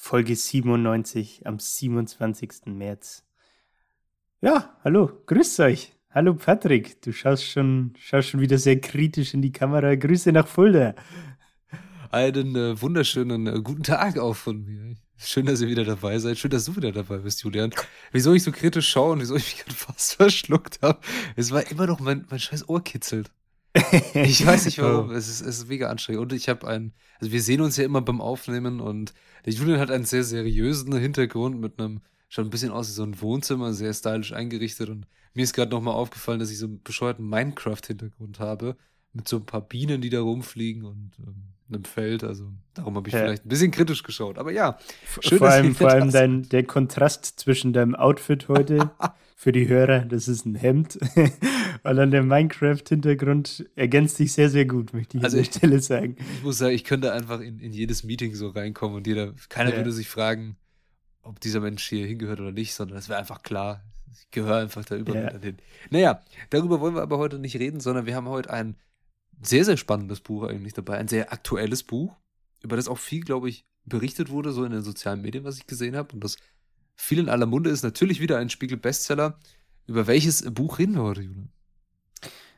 Folge 97 am 27. März. Ja, hallo, grüßt euch. Hallo Patrick, du schaust schon, schaust schon wieder sehr kritisch in die Kamera. Grüße nach Fulda. Einen äh, wunderschönen äh, guten Tag auch von mir. Schön, dass ihr wieder dabei seid. Schön, dass du wieder dabei bist, Julian. Wieso ich so kritisch schaue und wieso ich mich fast verschluckt habe, es war immer noch mein, mein scheiß Ohr kitzelt. ich weiß nicht warum. Oh. Es, ist, es ist mega anstrengend. Und ich habe ein, also wir sehen uns ja immer beim Aufnehmen und der Julian hat einen sehr seriösen Hintergrund mit einem, schon ein bisschen aus wie so ein Wohnzimmer, sehr stylisch eingerichtet. Und mir ist gerade nochmal aufgefallen, dass ich so einen bescheuerten Minecraft-Hintergrund habe. Mit so ein paar Bienen, die da rumfliegen und ähm, einem Feld. Also darum habe ich ja. vielleicht ein bisschen kritisch geschaut. Aber ja, schön, vor allem, vor allem dein, der Kontrast zwischen deinem Outfit heute für die Hörer, das ist ein Hemd. Und dann der Minecraft-Hintergrund ergänzt sich sehr, sehr gut, möchte ich also an der Stelle sagen. Ich muss sagen, ich könnte einfach in, in jedes Meeting so reinkommen und jeder, keiner ja. würde sich fragen, ob dieser Mensch hier hingehört oder nicht, sondern es wäre einfach klar. Ich gehöre einfach da überall ja. hin. Naja, darüber wollen wir aber heute nicht reden, sondern wir haben heute ein sehr, sehr spannendes Buch eigentlich dabei, ein sehr aktuelles Buch, über das auch viel, glaube ich, berichtet wurde, so in den sozialen Medien, was ich gesehen habe. Und das viel in aller Munde ist. Natürlich wieder ein Spiegel-Bestseller. Über welches Buch reden wir heute, Julian?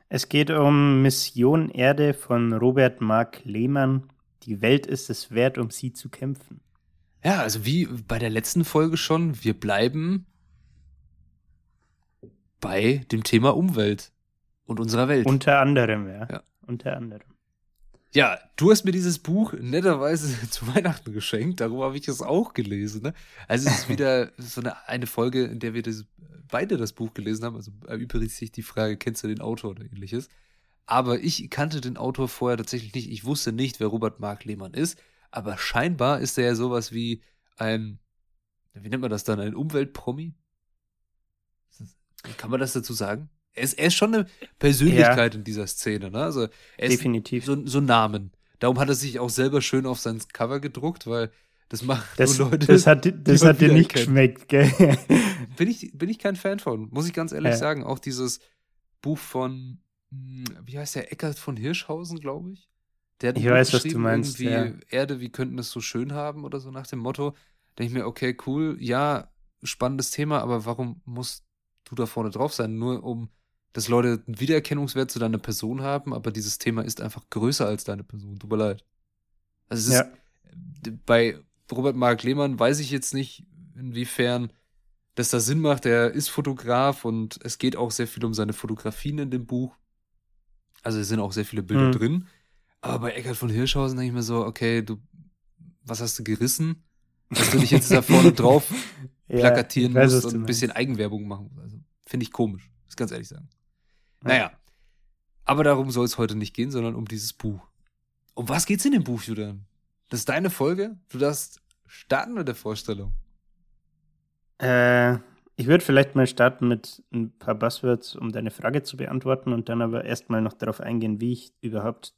Es geht um Mission Erde von Robert Mark Lehmann. Die Welt ist es wert, um sie zu kämpfen. Ja, also wie bei der letzten Folge schon, wir bleiben bei dem Thema Umwelt und unserer Welt. Unter anderem, ja. ja. Unter anderem. Ja, du hast mir dieses Buch netterweise zu Weihnachten geschenkt. Darüber habe ich es auch gelesen. Ne? Also es ist wieder so eine, eine Folge, in der wir das, beide das Buch gelesen haben. Also erübrigt sich die Frage, kennst du den Autor oder ähnliches? Aber ich kannte den Autor vorher tatsächlich nicht. Ich wusste nicht, wer Robert Mark Lehmann ist. Aber scheinbar ist er ja sowas wie ein, wie nennt man das dann, ein Umweltpromi? Kann man das dazu sagen? Er ist, er ist schon eine Persönlichkeit ja. in dieser Szene, ne? Also er Definitiv. ist so, so ein Namen. Darum hat er sich auch selber schön auf sein Cover gedruckt, weil das macht das, nur Leute. Das hat, das hat dir nicht geschmeckt, gell? Bin ich, bin ich kein Fan von, muss ich ganz ehrlich ja. sagen. Auch dieses Buch von, hm, wie heißt der, Eckart von Hirschhausen, glaube ich. Der hat ich weiß, was du meinst. Wie ja. Erde, wie könnten es so schön haben oder so nach dem Motto. Denke ich mir, okay, cool, ja, spannendes Thema, aber warum musst du da vorne drauf sein? Nur um dass Leute einen Wiedererkennungswert zu deiner Person haben, aber dieses Thema ist einfach größer als deine Person. Tut mir leid. Also es ja. ist bei Robert Mark Lehmann weiß ich jetzt nicht, inwiefern das da Sinn macht. Er ist Fotograf und es geht auch sehr viel um seine Fotografien in dem Buch. Also es sind auch sehr viele Bilder mhm. drin. Aber bei Eckhard von Hirschhausen denke ich mir so, okay, du, was hast du gerissen? Dass du dich jetzt da vorne drauf plakatieren ja, musst und ein bisschen Eigenwerbung machen. Also, finde ich komisch, muss ganz ehrlich sagen. Naja. Aber darum soll es heute nicht gehen, sondern um dieses Buch. Um was geht's in dem Buch, Julian? Das ist deine Folge? Du darfst starten mit der Vorstellung. Äh, ich würde vielleicht mal starten mit ein paar Buzzwords, um deine Frage zu beantworten und dann aber erstmal noch darauf eingehen, wie ich überhaupt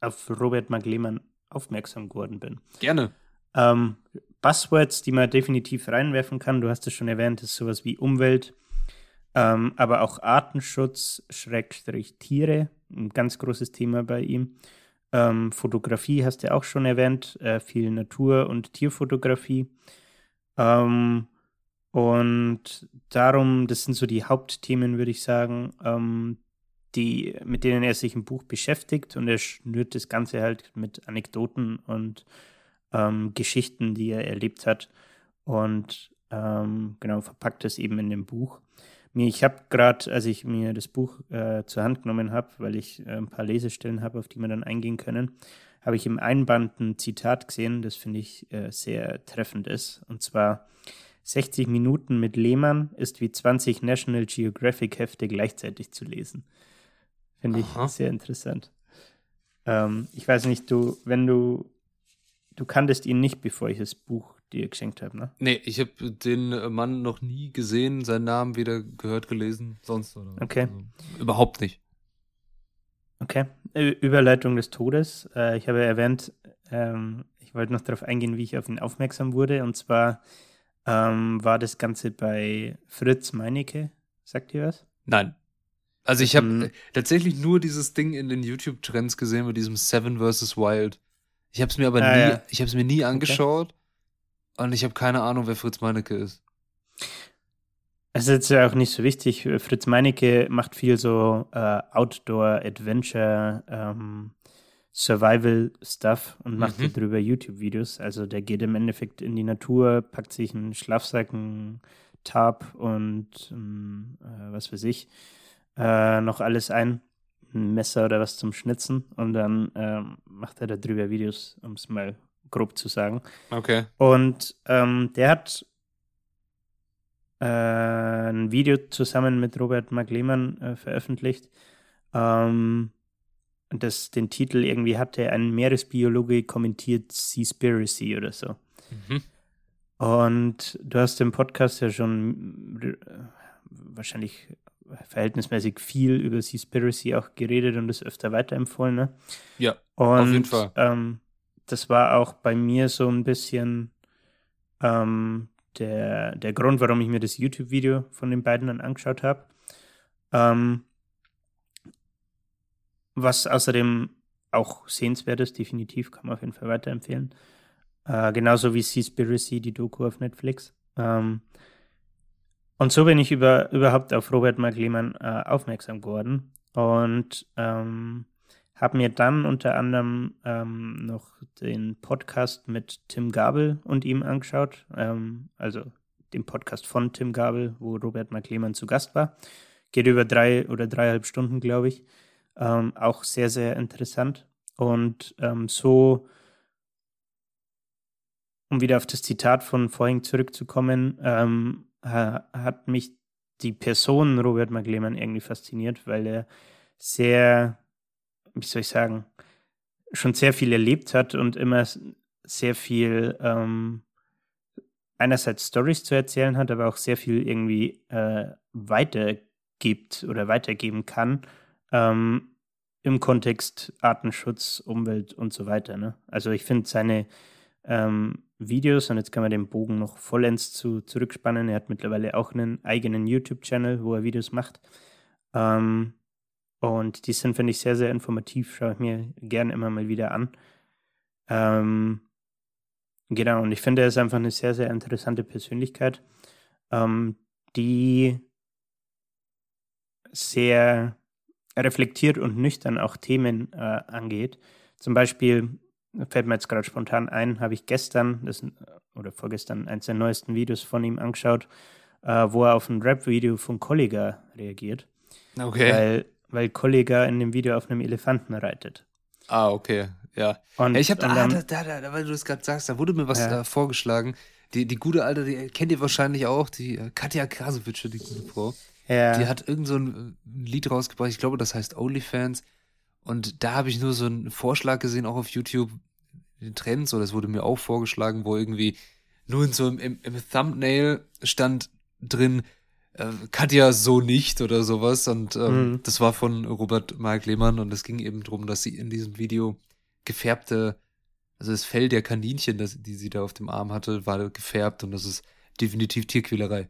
auf Robert Magleman aufmerksam geworden bin. Gerne. Ähm, Buzzwords, die man definitiv reinwerfen kann, du hast es schon erwähnt, ist sowas wie Umwelt, ähm, aber auch Artenschutz, Schrägstrich Tiere, ein ganz großes Thema bei ihm. Ähm, Fotografie hast du auch schon erwähnt, äh, viel Natur- und Tierfotografie. Ähm, und darum, das sind so die Hauptthemen, würde ich sagen, ähm, die, mit denen er sich im Buch beschäftigt. Und er schnürt das Ganze halt mit Anekdoten und ähm, Geschichten, die er erlebt hat. Und ähm, genau, verpackt es eben in dem Buch. Ich habe gerade, als ich mir das Buch äh, zur Hand genommen habe, weil ich äh, ein paar Lesestellen habe, auf die wir dann eingehen können, habe ich im Einband ein Zitat gesehen, das finde ich äh, sehr treffend ist. Und zwar 60 Minuten mit Lehmann ist wie 20 National Geographic Hefte gleichzeitig zu lesen. Finde ich Aha. sehr interessant. Ähm, ich weiß nicht, du, wenn du, du kanntest ihn nicht, bevor ich das Buch die ihr geschenkt habt, ne? Nee, ich habe den Mann noch nie gesehen, seinen Namen weder gehört, gelesen, sonst oder. Okay. Also, überhaupt nicht. Okay. Überleitung des Todes. Äh, ich habe erwähnt, ähm, ich wollte noch darauf eingehen, wie ich auf ihn aufmerksam wurde. Und zwar ähm, war das Ganze bei Fritz Meinecke. Sagt ihr was? Nein. Also ich habe mhm. tatsächlich nur dieses Ding in den YouTube-Trends gesehen mit diesem Seven vs. Wild. Ich habe es mir aber ah, nie, ja. ich habe es mir nie angeschaut okay. Und ich habe keine Ahnung, wer Fritz Meinecke ist. Es ist jetzt ja auch nicht so wichtig. Fritz Meinecke macht viel so äh, Outdoor, Adventure, ähm, Survival-Stuff und macht mhm. darüber YouTube-Videos. Also der geht im Endeffekt in die Natur, packt sich einen Schlafsack, einen Tarp und ähm, äh, was weiß ich, äh, noch alles ein. Ein Messer oder was zum Schnitzen und dann ähm, macht er darüber Videos, um es mal grob zu sagen. Okay. Und ähm, der hat äh, ein Video zusammen mit Robert Mark Lehmann äh, veröffentlicht, ähm, das den Titel irgendwie hatte, ein Meeresbiologe kommentiert Seaspiracy oder so. Mhm. Und du hast im Podcast ja schon äh, wahrscheinlich verhältnismäßig viel über Seaspiracy auch geredet und es öfter weiterempfohlen, ne? Ja, und, auf jeden Fall. Ähm, das war auch bei mir so ein bisschen ähm, der, der Grund, warum ich mir das YouTube-Video von den beiden dann angeschaut habe. Ähm, was außerdem auch sehenswert ist, definitiv, kann man auf jeden Fall weiterempfehlen. Äh, genauso wie Seaspiracy, die Doku auf Netflix. Ähm, und so bin ich über, überhaupt auf Robert Mark Lehmann äh, aufmerksam geworden und ähm, habe mir dann unter anderem ähm, noch den Podcast mit Tim Gabel und ihm angeschaut, ähm, also den Podcast von Tim Gabel, wo Robert Mark Lehmann zu Gast war. Geht über drei oder dreieinhalb Stunden, glaube ich. Ähm, auch sehr, sehr interessant. Und ähm, so, um wieder auf das Zitat von vorhin zurückzukommen, ähm, hat mich die Person Robert McLehmann irgendwie fasziniert, weil er sehr, wie soll ich sagen, schon sehr viel erlebt hat und immer sehr viel ähm, einerseits Stories zu erzählen hat, aber auch sehr viel irgendwie äh, weitergibt oder weitergeben kann ähm, im Kontext Artenschutz, Umwelt und so weiter. Ne? Also ich finde seine ähm, Videos und jetzt kann man den Bogen noch vollends zu, zurückspannen. Er hat mittlerweile auch einen eigenen YouTube-Channel, wo er Videos macht. Ähm, und die sind, finde ich, sehr, sehr informativ. Schaue ich mir gerne immer mal wieder an. Ähm, genau, und ich finde, er ist einfach eine sehr, sehr interessante Persönlichkeit, ähm, die sehr reflektiert und nüchtern auch Themen äh, angeht. Zum Beispiel fällt mir jetzt gerade spontan ein, habe ich gestern das, oder vorgestern eins der neuesten Videos von ihm angeschaut, äh, wo er auf ein Rap-Video von Kollega reagiert. Okay. Weil, weil Kollega in dem Video auf einem Elefanten reitet. Ah, okay, ja. Und, ja ich habe, ah, da, da, da, weil du das gerade sagst, da wurde mir was ja. äh, vorgeschlagen. Die, die gute alte, die kennt ihr wahrscheinlich auch, die äh, Katja Krasowitsch, die gute Frau. Ja. Die hat irgend so ein, ein Lied rausgebracht, ich glaube, das heißt OnlyFans. Und da habe ich nur so einen Vorschlag gesehen, auch auf YouTube, den Trends, oder es wurde mir auch vorgeschlagen, wo irgendwie nur in so im, im, im Thumbnail stand drin, äh, Katja so nicht oder sowas. Und ähm, mhm. das war von Robert Mark Lehmann und es ging eben darum, dass sie in diesem Video gefärbte, also das Fell der Kaninchen, das, die sie da auf dem Arm hatte, war gefärbt und das ist definitiv Tierquälerei.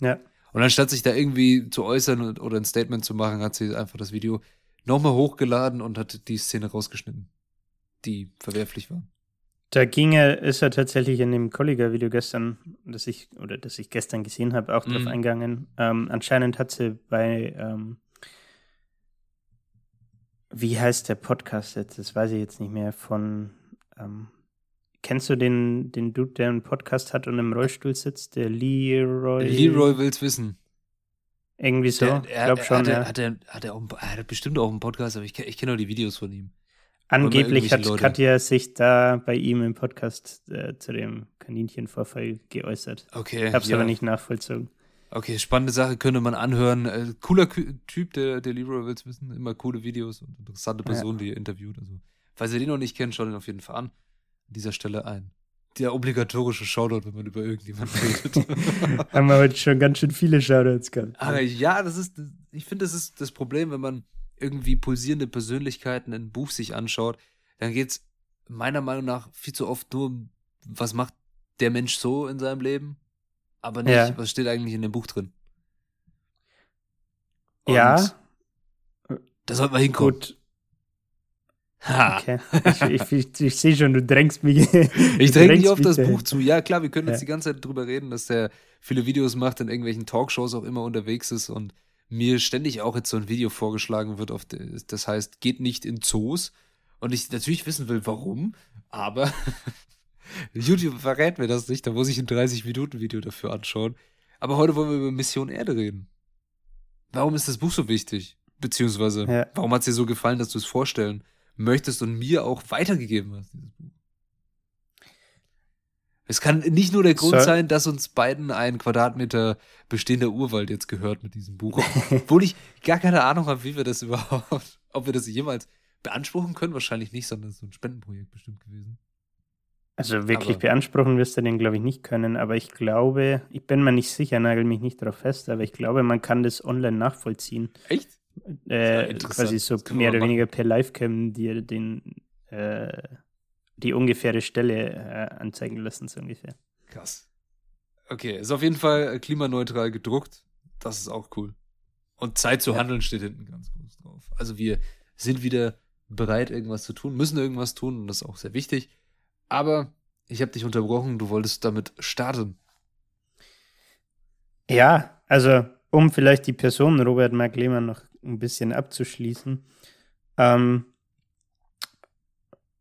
Ja. Und anstatt sich da irgendwie zu äußern oder ein Statement zu machen, hat sie einfach das Video nochmal hochgeladen und hat die Szene rausgeschnitten, die verwerflich war. Da ging er, ist er tatsächlich in dem Colliger-Video gestern, das ich, oder das ich gestern gesehen habe, auch mhm. drauf eingegangen. Ähm, anscheinend hat sie bei, ähm, wie heißt der Podcast jetzt? Das weiß ich jetzt nicht mehr, von, ähm, kennst du den, den Dude, der einen Podcast hat und im Rollstuhl sitzt? Der Leroy. Leroy will's wissen. Irgendwie so, der, ich glaube schon. Hat er, ja. hat, er, hat, er auch, er hat bestimmt auch einen Podcast, aber ich, ich kenne auch die Videos von ihm. Angeblich hat Leute. Katja sich da bei ihm im Podcast äh, zu dem Kaninchenvorfall geäußert. Okay. Ich habe es ja. aber nicht nachvollzogen. Okay, spannende Sache, könnte man anhören. Äh, cooler Typ, der, der Leroy will's wissen. Immer coole Videos und interessante Personen, ja. die er interviewt. Also, falls ihr den noch nicht kennt, schaut ihn auf jeden Fall an. An dieser Stelle ein der obligatorische Shoutout, wenn man über irgendjemanden redet. Haben wir heute schon ganz schön viele Shoutouts gehabt. Aber ja, das ist, ich finde, das ist das Problem, wenn man irgendwie pulsierende Persönlichkeiten in einem Buch sich anschaut, dann geht es meiner Meinung nach viel zu oft nur um, was macht der Mensch so in seinem Leben, aber nicht, Ja. was steht eigentlich in dem Buch drin. Und Ja, Da sollte man hinkommen. gut. Ha. Okay. Ich, ich, ich, ich sehe schon, du drängst mich. Ich dränge drängst auf das dahin. Buch zu. Ja, klar, wir können jetzt Ja. die ganze Zeit drüber reden, dass der viele Videos macht, in irgendwelchen Talkshows auch immer unterwegs ist und mir ständig auch jetzt so ein Video vorgeschlagen wird, auf das heißt, geht nicht in Zoos. Und ich natürlich wissen will, warum, aber YouTube verrät mir das nicht, da muss ich ein 30-Minuten-Video dafür anschauen. Aber heute wollen wir über Mission Erde reden. Warum ist das Buch so wichtig? Beziehungsweise, Ja. warum hat es dir so gefallen, dass du es vorstellen möchtest und mir auch weitergegeben hast, dieses Buch? Es kann nicht nur der Grund So- sein, dass uns beiden ein Quadratmeter bestehender Urwald jetzt gehört mit diesem Buch. Obwohl ich gar keine Ahnung habe, wie wir das überhaupt, ob wir das jemals beanspruchen können. Wahrscheinlich nicht, sondern es ist so ein Spendenprojekt bestimmt gewesen. Also wirklich Aber- beanspruchen wirst du den, glaube ich, nicht können. Aber ich glaube, ich bin mir nicht sicher, nagel mich nicht darauf fest, aber ich glaube, man kann das online nachvollziehen. Echt? Äh, interessant. quasi so mehr oder machen. weniger per Livecam dir den, äh, die ungefähre Stelle äh, anzeigen lassen, so ungefähr. Krass. Okay, ist auf jeden Fall äh, klimaneutral gedruckt. Das ist auch cool. Und Zeit zu Ja. handeln steht hinten ganz groß drauf. Also wir sind wieder bereit, irgendwas zu tun, müssen irgendwas tun und das ist auch sehr wichtig. Aber ich habe dich unterbrochen, du wolltest damit starten. Ja, also um vielleicht die Person Robert Mark Lehmann noch ein bisschen abzuschließen. Ähm,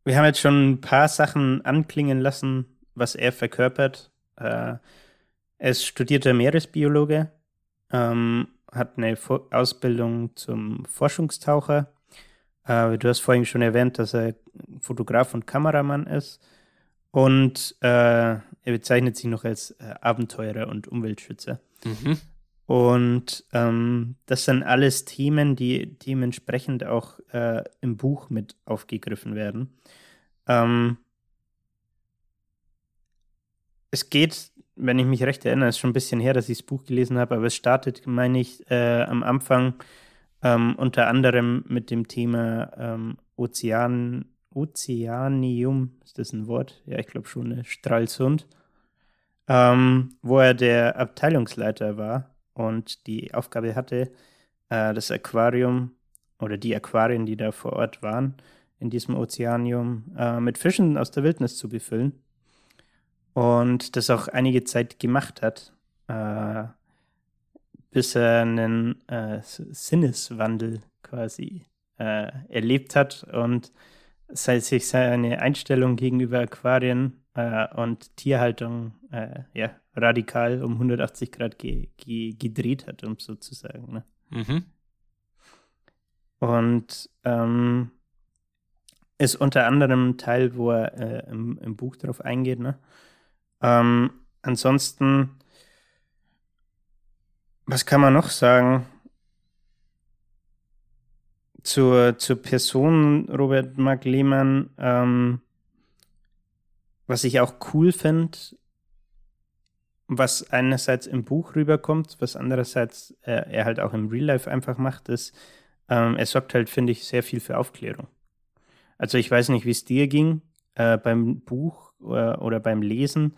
wir haben jetzt schon ein paar Sachen anklingen lassen, was er verkörpert. Äh, er ist studierter Meeresbiologe, ähm, hat eine Vor Ausbildung zum Forschungstaucher. Äh, du hast vorhin schon erwähnt, dass er Fotograf und Kameramann ist. Und äh, er bezeichnet sich noch als äh, Abenteurer und Umweltschützer. Mhm. Und ähm, das sind alles Themen, die dementsprechend auch äh, im Buch mit aufgegriffen werden. Ähm, es geht, wenn ich mich recht erinnere, ist schon ein bisschen her, dass ich das Buch gelesen habe, aber es startet, meine ich, äh, am Anfang ähm, unter anderem mit dem Thema ähm, Ozean, Ozeanium, ist das ein Wort? Ja, ich glaube schon, ne? Stralsund, ähm, wo er der Abteilungsleiter war und die Aufgabe hatte, äh, das Aquarium oder die Aquarien, die da vor Ort waren, in diesem Ozeanium, äh, mit Fischen aus der Wildnis zu befüllen. Und das auch einige Zeit gemacht hat, äh, bis er einen Sinneswandel quasi erlebt hat und sich seine Einstellung gegenüber Aquarien und Tierhaltung ja, radikal um 180 Grad ge ge gedreht hat, um so zu sagen. Ne? Mhm. Und ähm, ist unter anderem ein Teil, wo er äh, im, im Buch drauf eingeht. Ne? Ähm, ansonsten, was kann man noch sagen? Zur, zur Person Robert Mark Lehmann, ähm, was ich auch cool finde, was einerseits im Buch rüberkommt, was andererseits äh, er halt auch im Real Life einfach macht, ist, ähm, er sorgt halt, finde ich, sehr viel für Aufklärung. Also ich weiß nicht, wie es dir ging äh, beim Buch oder, oder beim Lesen,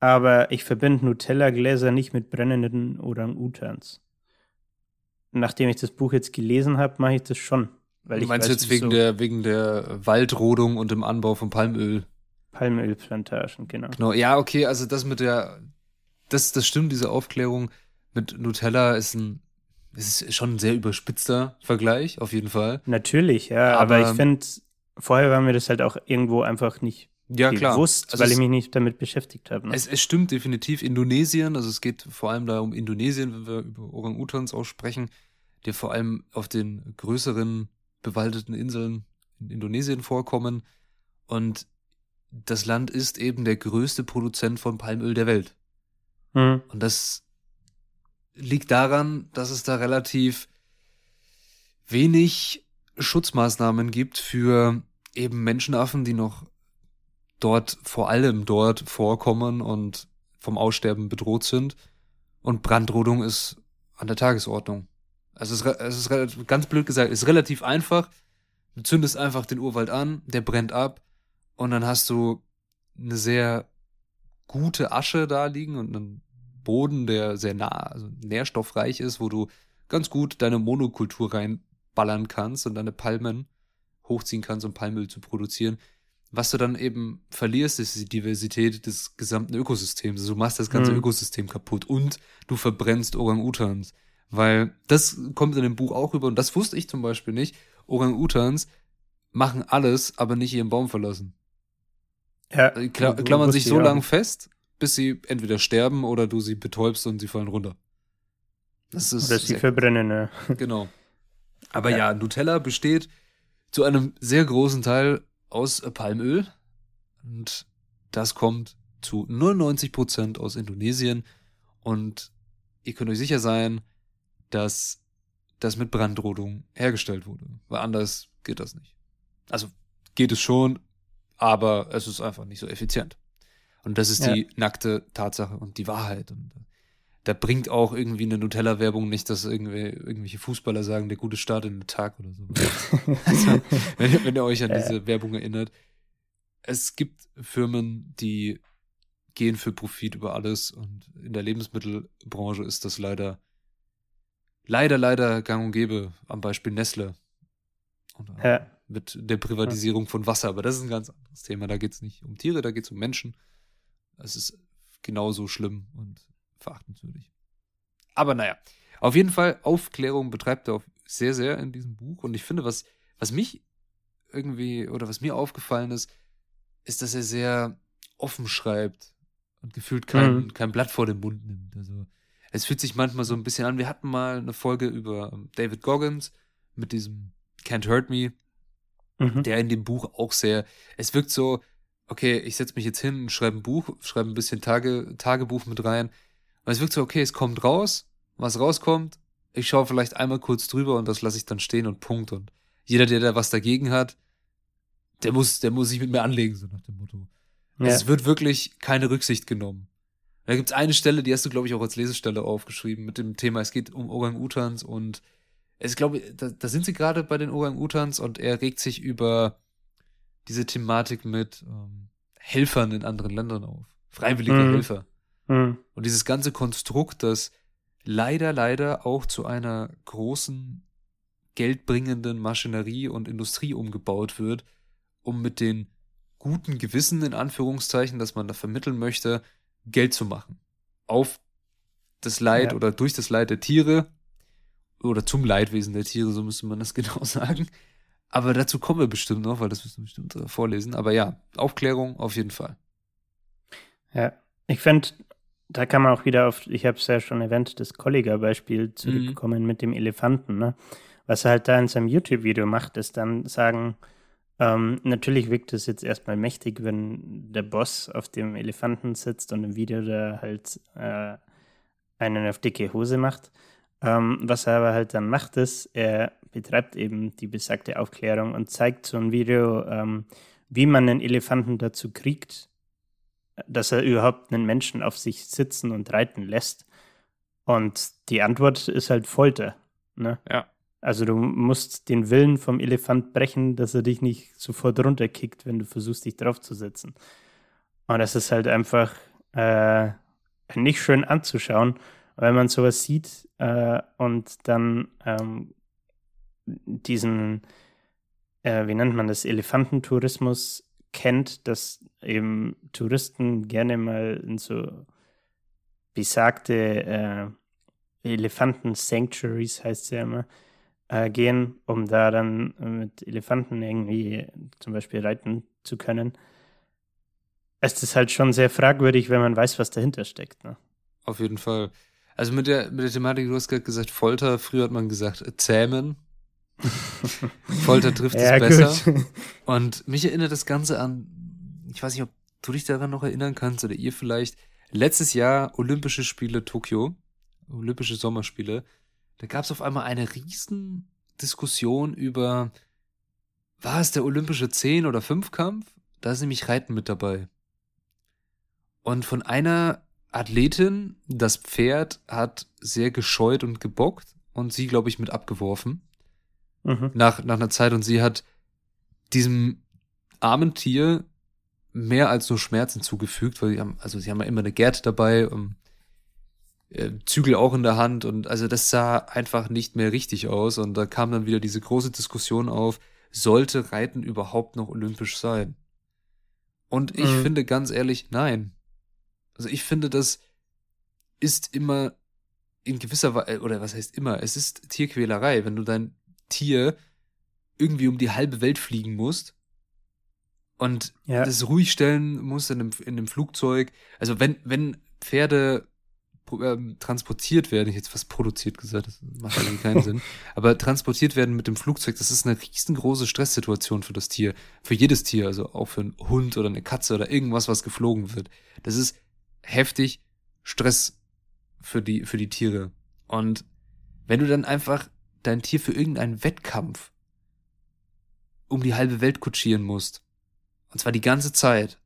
aber ich verbinde Nutella-Gläser nicht mit brennenden Orang-Utans. Nachdem ich das Buch jetzt gelesen habe, mache ich das schon. Weil Du ich meinst weiß, jetzt wegen wieso der, wegen der Waldrodung und dem Anbau von Palmöl? Palmölplantagen, genau. Genau, ja, okay, also das mit der, das, das stimmt, diese Aufklärung mit Nutella ist ein, ist schon ein sehr überspitzter Vergleich, auf jeden Fall. Natürlich, ja, aber, Aber- ich finde, vorher war mir das halt auch irgendwo einfach nicht Ja, bewusst, Also weil ich mich nicht damit beschäftigt habe. Ne? Es, es stimmt definitiv. Indonesien, also es geht vor allem da um Indonesien, wenn wir über Orang-Utans aussprechen, die vor allem auf den größeren bewaldeten Inseln in Indonesien vorkommen. Und das Land ist eben der größte Produzent von Palmöl der Welt. Hm. Und das liegt daran, dass es da relativ wenig Schutzmaßnahmen gibt für eben Menschenaffen, die noch dort vor allem dort vorkommen und vom Aussterben bedroht sind. Und Brandrodung ist an der Tagesordnung. Also es ist, es ist ganz blöd gesagt, es ist relativ einfach. Du zündest einfach den Urwald an, der brennt ab und dann hast du eine sehr gute Asche da liegen und einen Boden, der sehr nah, also nährstoffreich ist, wo du ganz gut deine Monokultur reinballern kannst und deine Palmen hochziehen kannst, um Palmöl zu produzieren. Was du dann eben verlierst, ist die Diversität des gesamten Ökosystems. Also du machst das ganze mhm. Ökosystem kaputt und du verbrennst Orang-Utans. Weil das kommt in dem Buch auch rüber und das wusste ich zum Beispiel nicht. Orang-Utans machen alles, aber nicht ihren Baum verlassen. Ja, äh, Kla klammern sich so ja. lange fest, bis sie entweder sterben oder du sie betäubst und sie fallen runter. Das ist oder sie verbrennen, ja. Genau. Aber ja. ja, Nutella besteht zu einem sehr großen Teil aus Palmöl und das kommt zu 99 Prozent aus Indonesien und ihr könnt euch sicher sein, dass das mit Brandrodung hergestellt wurde, weil anders geht das nicht. Also geht es schon, aber es ist einfach nicht so effizient. Und das ist ja. die nackte Tatsache und die Wahrheit. Und da bringt auch irgendwie eine Nutella-Werbung nicht, dass irgendwelche Fußballer sagen, der gute Start in den Tag oder so. also, wenn, wenn, ihr euch an diese Werbung erinnert. Es gibt Firmen, die gehen für Profit über alles und in der Lebensmittelbranche ist das leider, leider, leider gang und gäbe, am Beispiel Nestle. Und, ja mit der Privatisierung von Wasser. Aber das ist ein ganz anderes Thema. Da geht es nicht um Tiere, da geht es um Menschen. Das ist genauso schlimm und verachtenswürdig. Aber naja, auf jeden Fall, Aufklärung betreibt er sehr, sehr in diesem Buch. Und ich finde, was, was mich irgendwie oder was mir aufgefallen ist, ist, dass er sehr offen schreibt und gefühlt kein, mhm. kein Blatt vor den Mund nimmt. Also es fühlt sich manchmal so ein bisschen an. Wir hatten mal eine Folge über ähm, David Goggins mit diesem Can't Hurt Me mhm. der in dem Buch auch sehr, es wirkt so, okay, ich setze mich jetzt hin, schreibe ein Buch, schreibe ein bisschen Tage, Tagebuch mit rein. Und es wirkt so, okay, es kommt raus, was rauskommt, ich schaue vielleicht einmal kurz drüber und das lasse ich dann stehen und Punkt. Und jeder, der da was dagegen hat, der muss, der muss sich mit mir anlegen, so nach dem Motto. Ja. Es wird wirklich keine Rücksicht genommen. Da gibt's eine Stelle, die hast du, glaube ich, auch als Lesestelle aufgeschrieben, mit dem Thema, es geht um Orang-Utans und ich glaube, da, da sind sie gerade bei den Orang-Utans und er regt sich über diese Thematik mit ähm, Helfern in anderen Ländern auf. Freiwillige mhm. Helfer. Mhm. Und dieses ganze Konstrukt, das leider, leider auch zu einer großen geldbringenden Maschinerie und Industrie umgebaut wird, um mit den guten Gewissen, in Anführungszeichen, dass man da vermitteln möchte, Geld zu machen. Auf das Leid ja. oder durch das Leid der Tiere oder zum Leidwesen der Tiere, so müsste man das genau sagen. Aber dazu kommen wir bestimmt noch, weil das müssen wir bestimmt äh, vorlesen. Aber ja, Aufklärung auf jeden Fall. Ja, ich finde, da kann man auch wieder auf, ich habe es ja schon erwähnt, das Kollega-Beispiel zurückkommen mhm. mit dem Elefanten. Ne? Was er halt da in seinem YouTube-Video macht, ist dann sagen, ähm, natürlich wirkt es jetzt erstmal mächtig, wenn der Boss auf dem Elefanten sitzt und im Video da halt äh, einen auf dicke Hose macht. Ähm, was er aber halt dann macht, ist, er betreibt eben die besagte Aufklärung und zeigt so ein Video, ähm, wie man einen Elefanten dazu kriegt, dass er überhaupt einen Menschen auf sich sitzen und reiten lässt. Und die Antwort ist halt Folter. Ne? Ja. Also du musst den Willen vom Elefant brechen, dass er dich nicht sofort runterkickt, wenn du versuchst, dich draufzusetzen. Und das ist halt einfach äh, nicht schön anzuschauen wenn man sowas sieht äh, und dann ähm, diesen, äh, wie nennt man das, Elefantentourismus kennt, dass eben Touristen gerne mal in so besagte äh, Elefanten-Sanctuaries, heißt es ja immer, äh, gehen, um da dann mit Elefanten irgendwie zum Beispiel reiten zu können. Es ist halt schon sehr fragwürdig, wenn man weiß, was dahinter steckt. Ne? Auf jeden Fall. Also mit der, mit der Thematik, du hast gerade gesagt, Folter, früher hat man gesagt, äh, zähmen. Folter trifft es ja, besser. Gut. Und mich erinnert das Ganze an, ich weiß nicht, ob du dich daran noch erinnern kannst oder ihr vielleicht, letztes Jahr Olympische Spiele Tokio, Olympische Sommerspiele, da gab es auf einmal eine riesen Diskussion über, war es der olympische Zehn- oder Fünfkampf? da ist nämlich Reiten mit dabei. Und von einer Athletin, das Pferd hat sehr gescheut und gebockt und sie, glaube ich, mit abgeworfen. Mhm. Nach, nach einer Zeit und sie hat diesem armen Tier mehr als nur Schmerzen zugefügt, weil sie haben, also sie haben ja immer eine Gerte dabei, um, äh, Zügel auch in der Hand und also das sah einfach nicht mehr richtig aus und da kam dann wieder diese große Diskussion auf, sollte Reiten überhaupt noch olympisch sein? Und ich mhm. finde ganz ehrlich, nein. Also ich finde, das ist immer in gewisser Weise, oder was heißt immer, es ist Tierquälerei, wenn du dein Tier irgendwie um die halbe Welt fliegen musst und ja. das ruhig stellen musst in einem, in einem Flugzeug. Also wenn, wenn Pferde ähm, transportiert werden, ich jetzt was produziert gesagt, das macht eigentlich keinen Sinn, aber transportiert werden mit dem Flugzeug, das ist eine riesengroße Stresssituation für das Tier, für jedes Tier, also auch für einen Hund oder eine Katze oder irgendwas, was geflogen wird. Das ist heftig Stress für die, für die Tiere. Und wenn du dann einfach dein Tier für irgendeinen Wettkampf um die halbe Welt kutschieren musst, und zwar die ganze Zeit,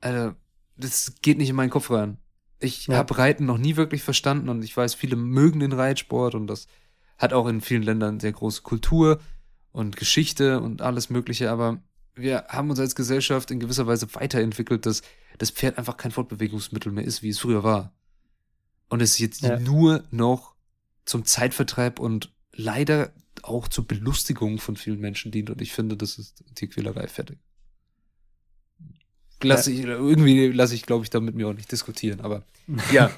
also, das geht nicht in meinen Kopf rein. Ich ja. habe Reiten noch nie wirklich verstanden und ich weiß, viele mögen den Reitsport und das hat auch in vielen Ländern sehr große Kultur und Geschichte und alles Mögliche, aber wir haben uns als Gesellschaft in gewisser Weise weiterentwickelt, dass das Pferd einfach kein Fortbewegungsmittel mehr ist, wie es früher war. Und es jetzt ja. nur noch zum Zeitvertreib und leider auch zur Belustigung von vielen Menschen dient. Und ich finde, das ist Tierquälerei fertig lasse ich, irgendwie lasse ich, glaube ich, damit mir auch nicht diskutieren, aber ja.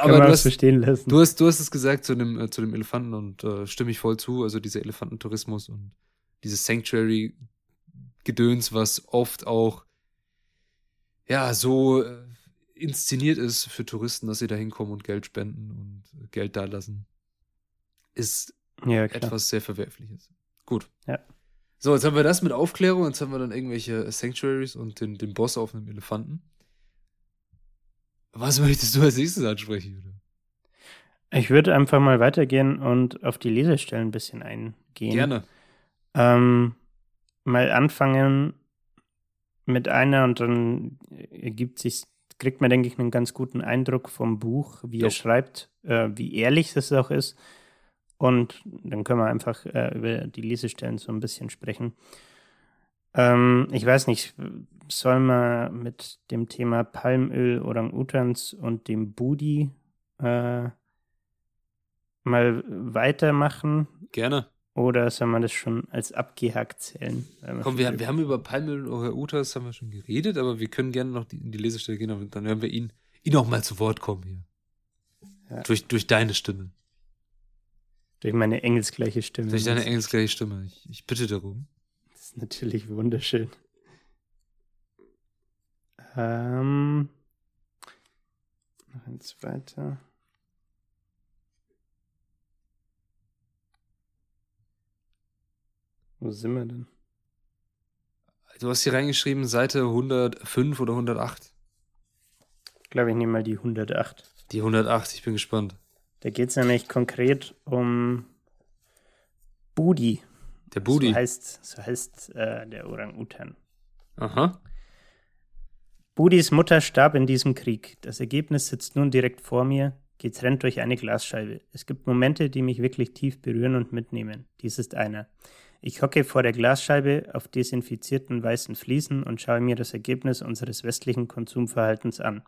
aber du hast, verstehen lassen. Du hast, du hast es gesagt zu dem, äh, zu dem Elefanten und äh, stimme ich voll zu, also dieser Elefantentourismus und dieses Sanctuary-Gedöns, was oft auch, ja, so äh, inszeniert ist für Touristen, dass sie da hinkommen und Geld spenden und Geld da lassen, ist ja, etwas sehr Verwerfliches. Gut. Ja. So, jetzt haben wir das mit Aufklärung, jetzt haben wir dann irgendwelche Sanctuaries und den, den Boss auf einem Elefanten. Was möchtest du als nächstes ansprechen? Oder? Ich würde einfach mal weitergehen und auf die Lesestellen ein bisschen eingehen. Gerne. Ähm, mal anfangen mit einer und dann ergibt sich, kriegt man, denke ich, einen ganz guten Eindruck vom Buch, wie jo. er schreibt, äh, wie ehrlich das auch ist und dann können wir einfach äh, über die Lesestellen so ein bisschen sprechen. Ähm, ich weiß nicht, soll man mit dem Thema Palmöl, Orang-Utans und dem Budi äh, mal weitermachen? Gerne. Oder soll man das schon als abgehakt zählen? Komm, wir, wir haben über Palmöl und Orang-Utans haben wir schon geredet, aber wir können gerne noch die, in die Lesestelle gehen und dann hören wir ihn, ihn auch mal zu Wort kommen hier. Ja. Durch, durch deine Stimme. Durch meine engelsgleiche Stimme. Durch deine engelsgleiche Stimme. Ich, ich bitte darum. Das ist natürlich wunderschön. Ähm, noch eins weiter. Wo sind wir denn? Du hast hier reingeschrieben, Seite 105 oder 108. Ich glaube, ich nehme mal die 108. Die 108, ich bin gespannt. Da geht es nämlich konkret um Budi. Der Budi. So heißt, so heißt äh, der Orang-Utan. Aha. Budis Mutter starb in diesem Krieg. Das Ergebnis sitzt nun direkt vor mir, getrennt durch eine Glasscheibe. Es gibt Momente, die mich wirklich tief berühren und mitnehmen. Dies ist einer. Ich hocke vor der Glasscheibe auf desinfizierten weißen Fliesen und schaue mir das Ergebnis unseres westlichen Konsumverhaltens an.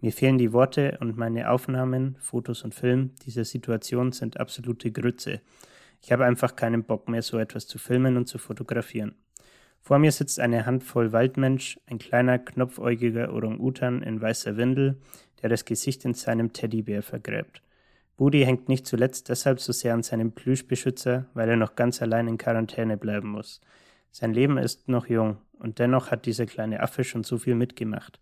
Mir fehlen die Worte und meine Aufnahmen, Fotos und Film dieser Situation sind absolute Grütze. Ich habe einfach keinen Bock mehr, so etwas zu filmen und zu fotografieren. Vor mir sitzt eine Handvoll Waldmensch, ein kleiner, knopfäugiger Orang-Utan in weißer Windel, der das Gesicht in seinem Teddybär vergräbt. Budi hängt nicht zuletzt deshalb so sehr an seinem Plüschbeschützer, weil er noch ganz allein in Quarantäne bleiben muss. Sein Leben ist noch jung, und dennoch hat dieser kleine Affe schon so viel mitgemacht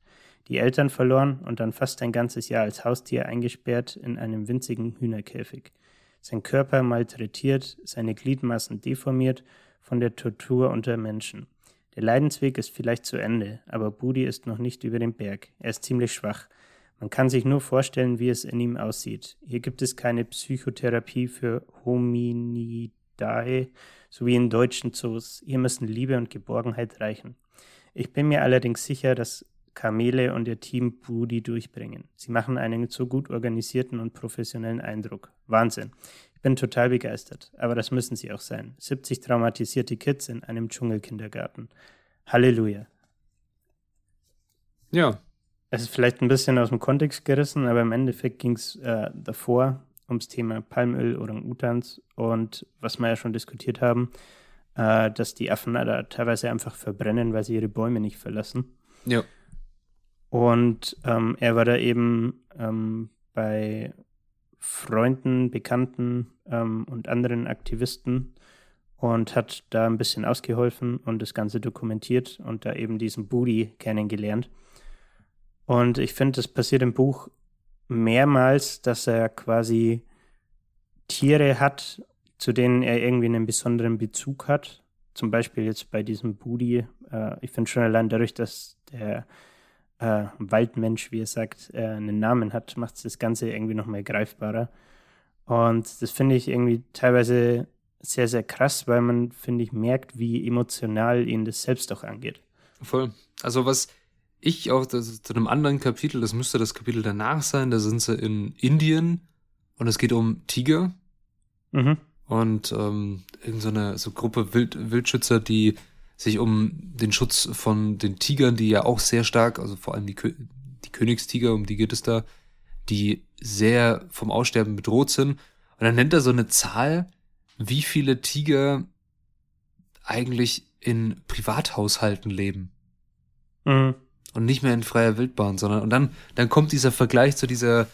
die Eltern verloren und dann fast ein ganzes Jahr als Haustier eingesperrt in einem winzigen Hühnerkäfig. Sein Körper malträtiert, seine Gliedmaßen deformiert von der Tortur unter Menschen. Der Leidensweg ist vielleicht zu Ende, aber Budi ist noch nicht über dem Berg. Er ist ziemlich schwach. Man kann sich nur vorstellen, wie es in ihm aussieht. Hier gibt es keine Psychotherapie für Hominidae, so wie in deutschen Zoos. Hier müssen Liebe und Geborgenheit reichen. Ich bin mir allerdings sicher, dass Kamele und ihr Team Broody durchbringen. Sie machen einen so gut organisierten und professionellen Eindruck. Wahnsinn. Ich bin total begeistert. Aber das müssen sie auch sein. 70 traumatisierte Kids in einem Dschungelkindergarten. Halleluja. Ja. Es ist vielleicht ein bisschen aus dem Kontext gerissen, aber im Endeffekt ging es äh, davor ums Thema Palmöl, Orang-Utans und was wir ja schon diskutiert haben, äh, dass die Affen da teilweise einfach verbrennen, weil sie ihre Bäume nicht verlassen. Ja. Und ähm, er war da eben ähm, bei Freunden, Bekannten ähm, und anderen Aktivisten und hat da ein bisschen ausgeholfen und das Ganze dokumentiert und da eben diesen Booty kennengelernt. Und ich finde, das passiert im Buch mehrmals, dass er quasi Tiere hat, zu denen er irgendwie einen besonderen Bezug hat. Zum Beispiel jetzt bei diesem Budi. Äh, ich finde schon allein dadurch, dass der äh, Waldmensch, wie er sagt, äh, einen Namen hat, macht das Ganze irgendwie nochmal greifbarer. Und das finde ich irgendwie teilweise sehr, sehr krass, weil man, finde ich, merkt, wie emotional ihn das selbst auch angeht. Voll. Also was ich auch das, zu einem anderen Kapitel, das müsste das Kapitel danach sein, da sind sie in Indien und es geht um Tiger. Mhm. Und ähm, irgendeine so, so Gruppe Wild, Wildschützer, die sich um den Schutz von den Tigern, die ja auch sehr stark, also vor allem die, die Königstiger, um die geht es da, die sehr vom Aussterben bedroht sind. Und dann nennt er so eine Zahl, wie viele Tiger eigentlich in Privathaushalten leben. Mhm und nicht mehr in freier Wildbahn, sondern und dann dann kommt dieser Vergleich zu dieser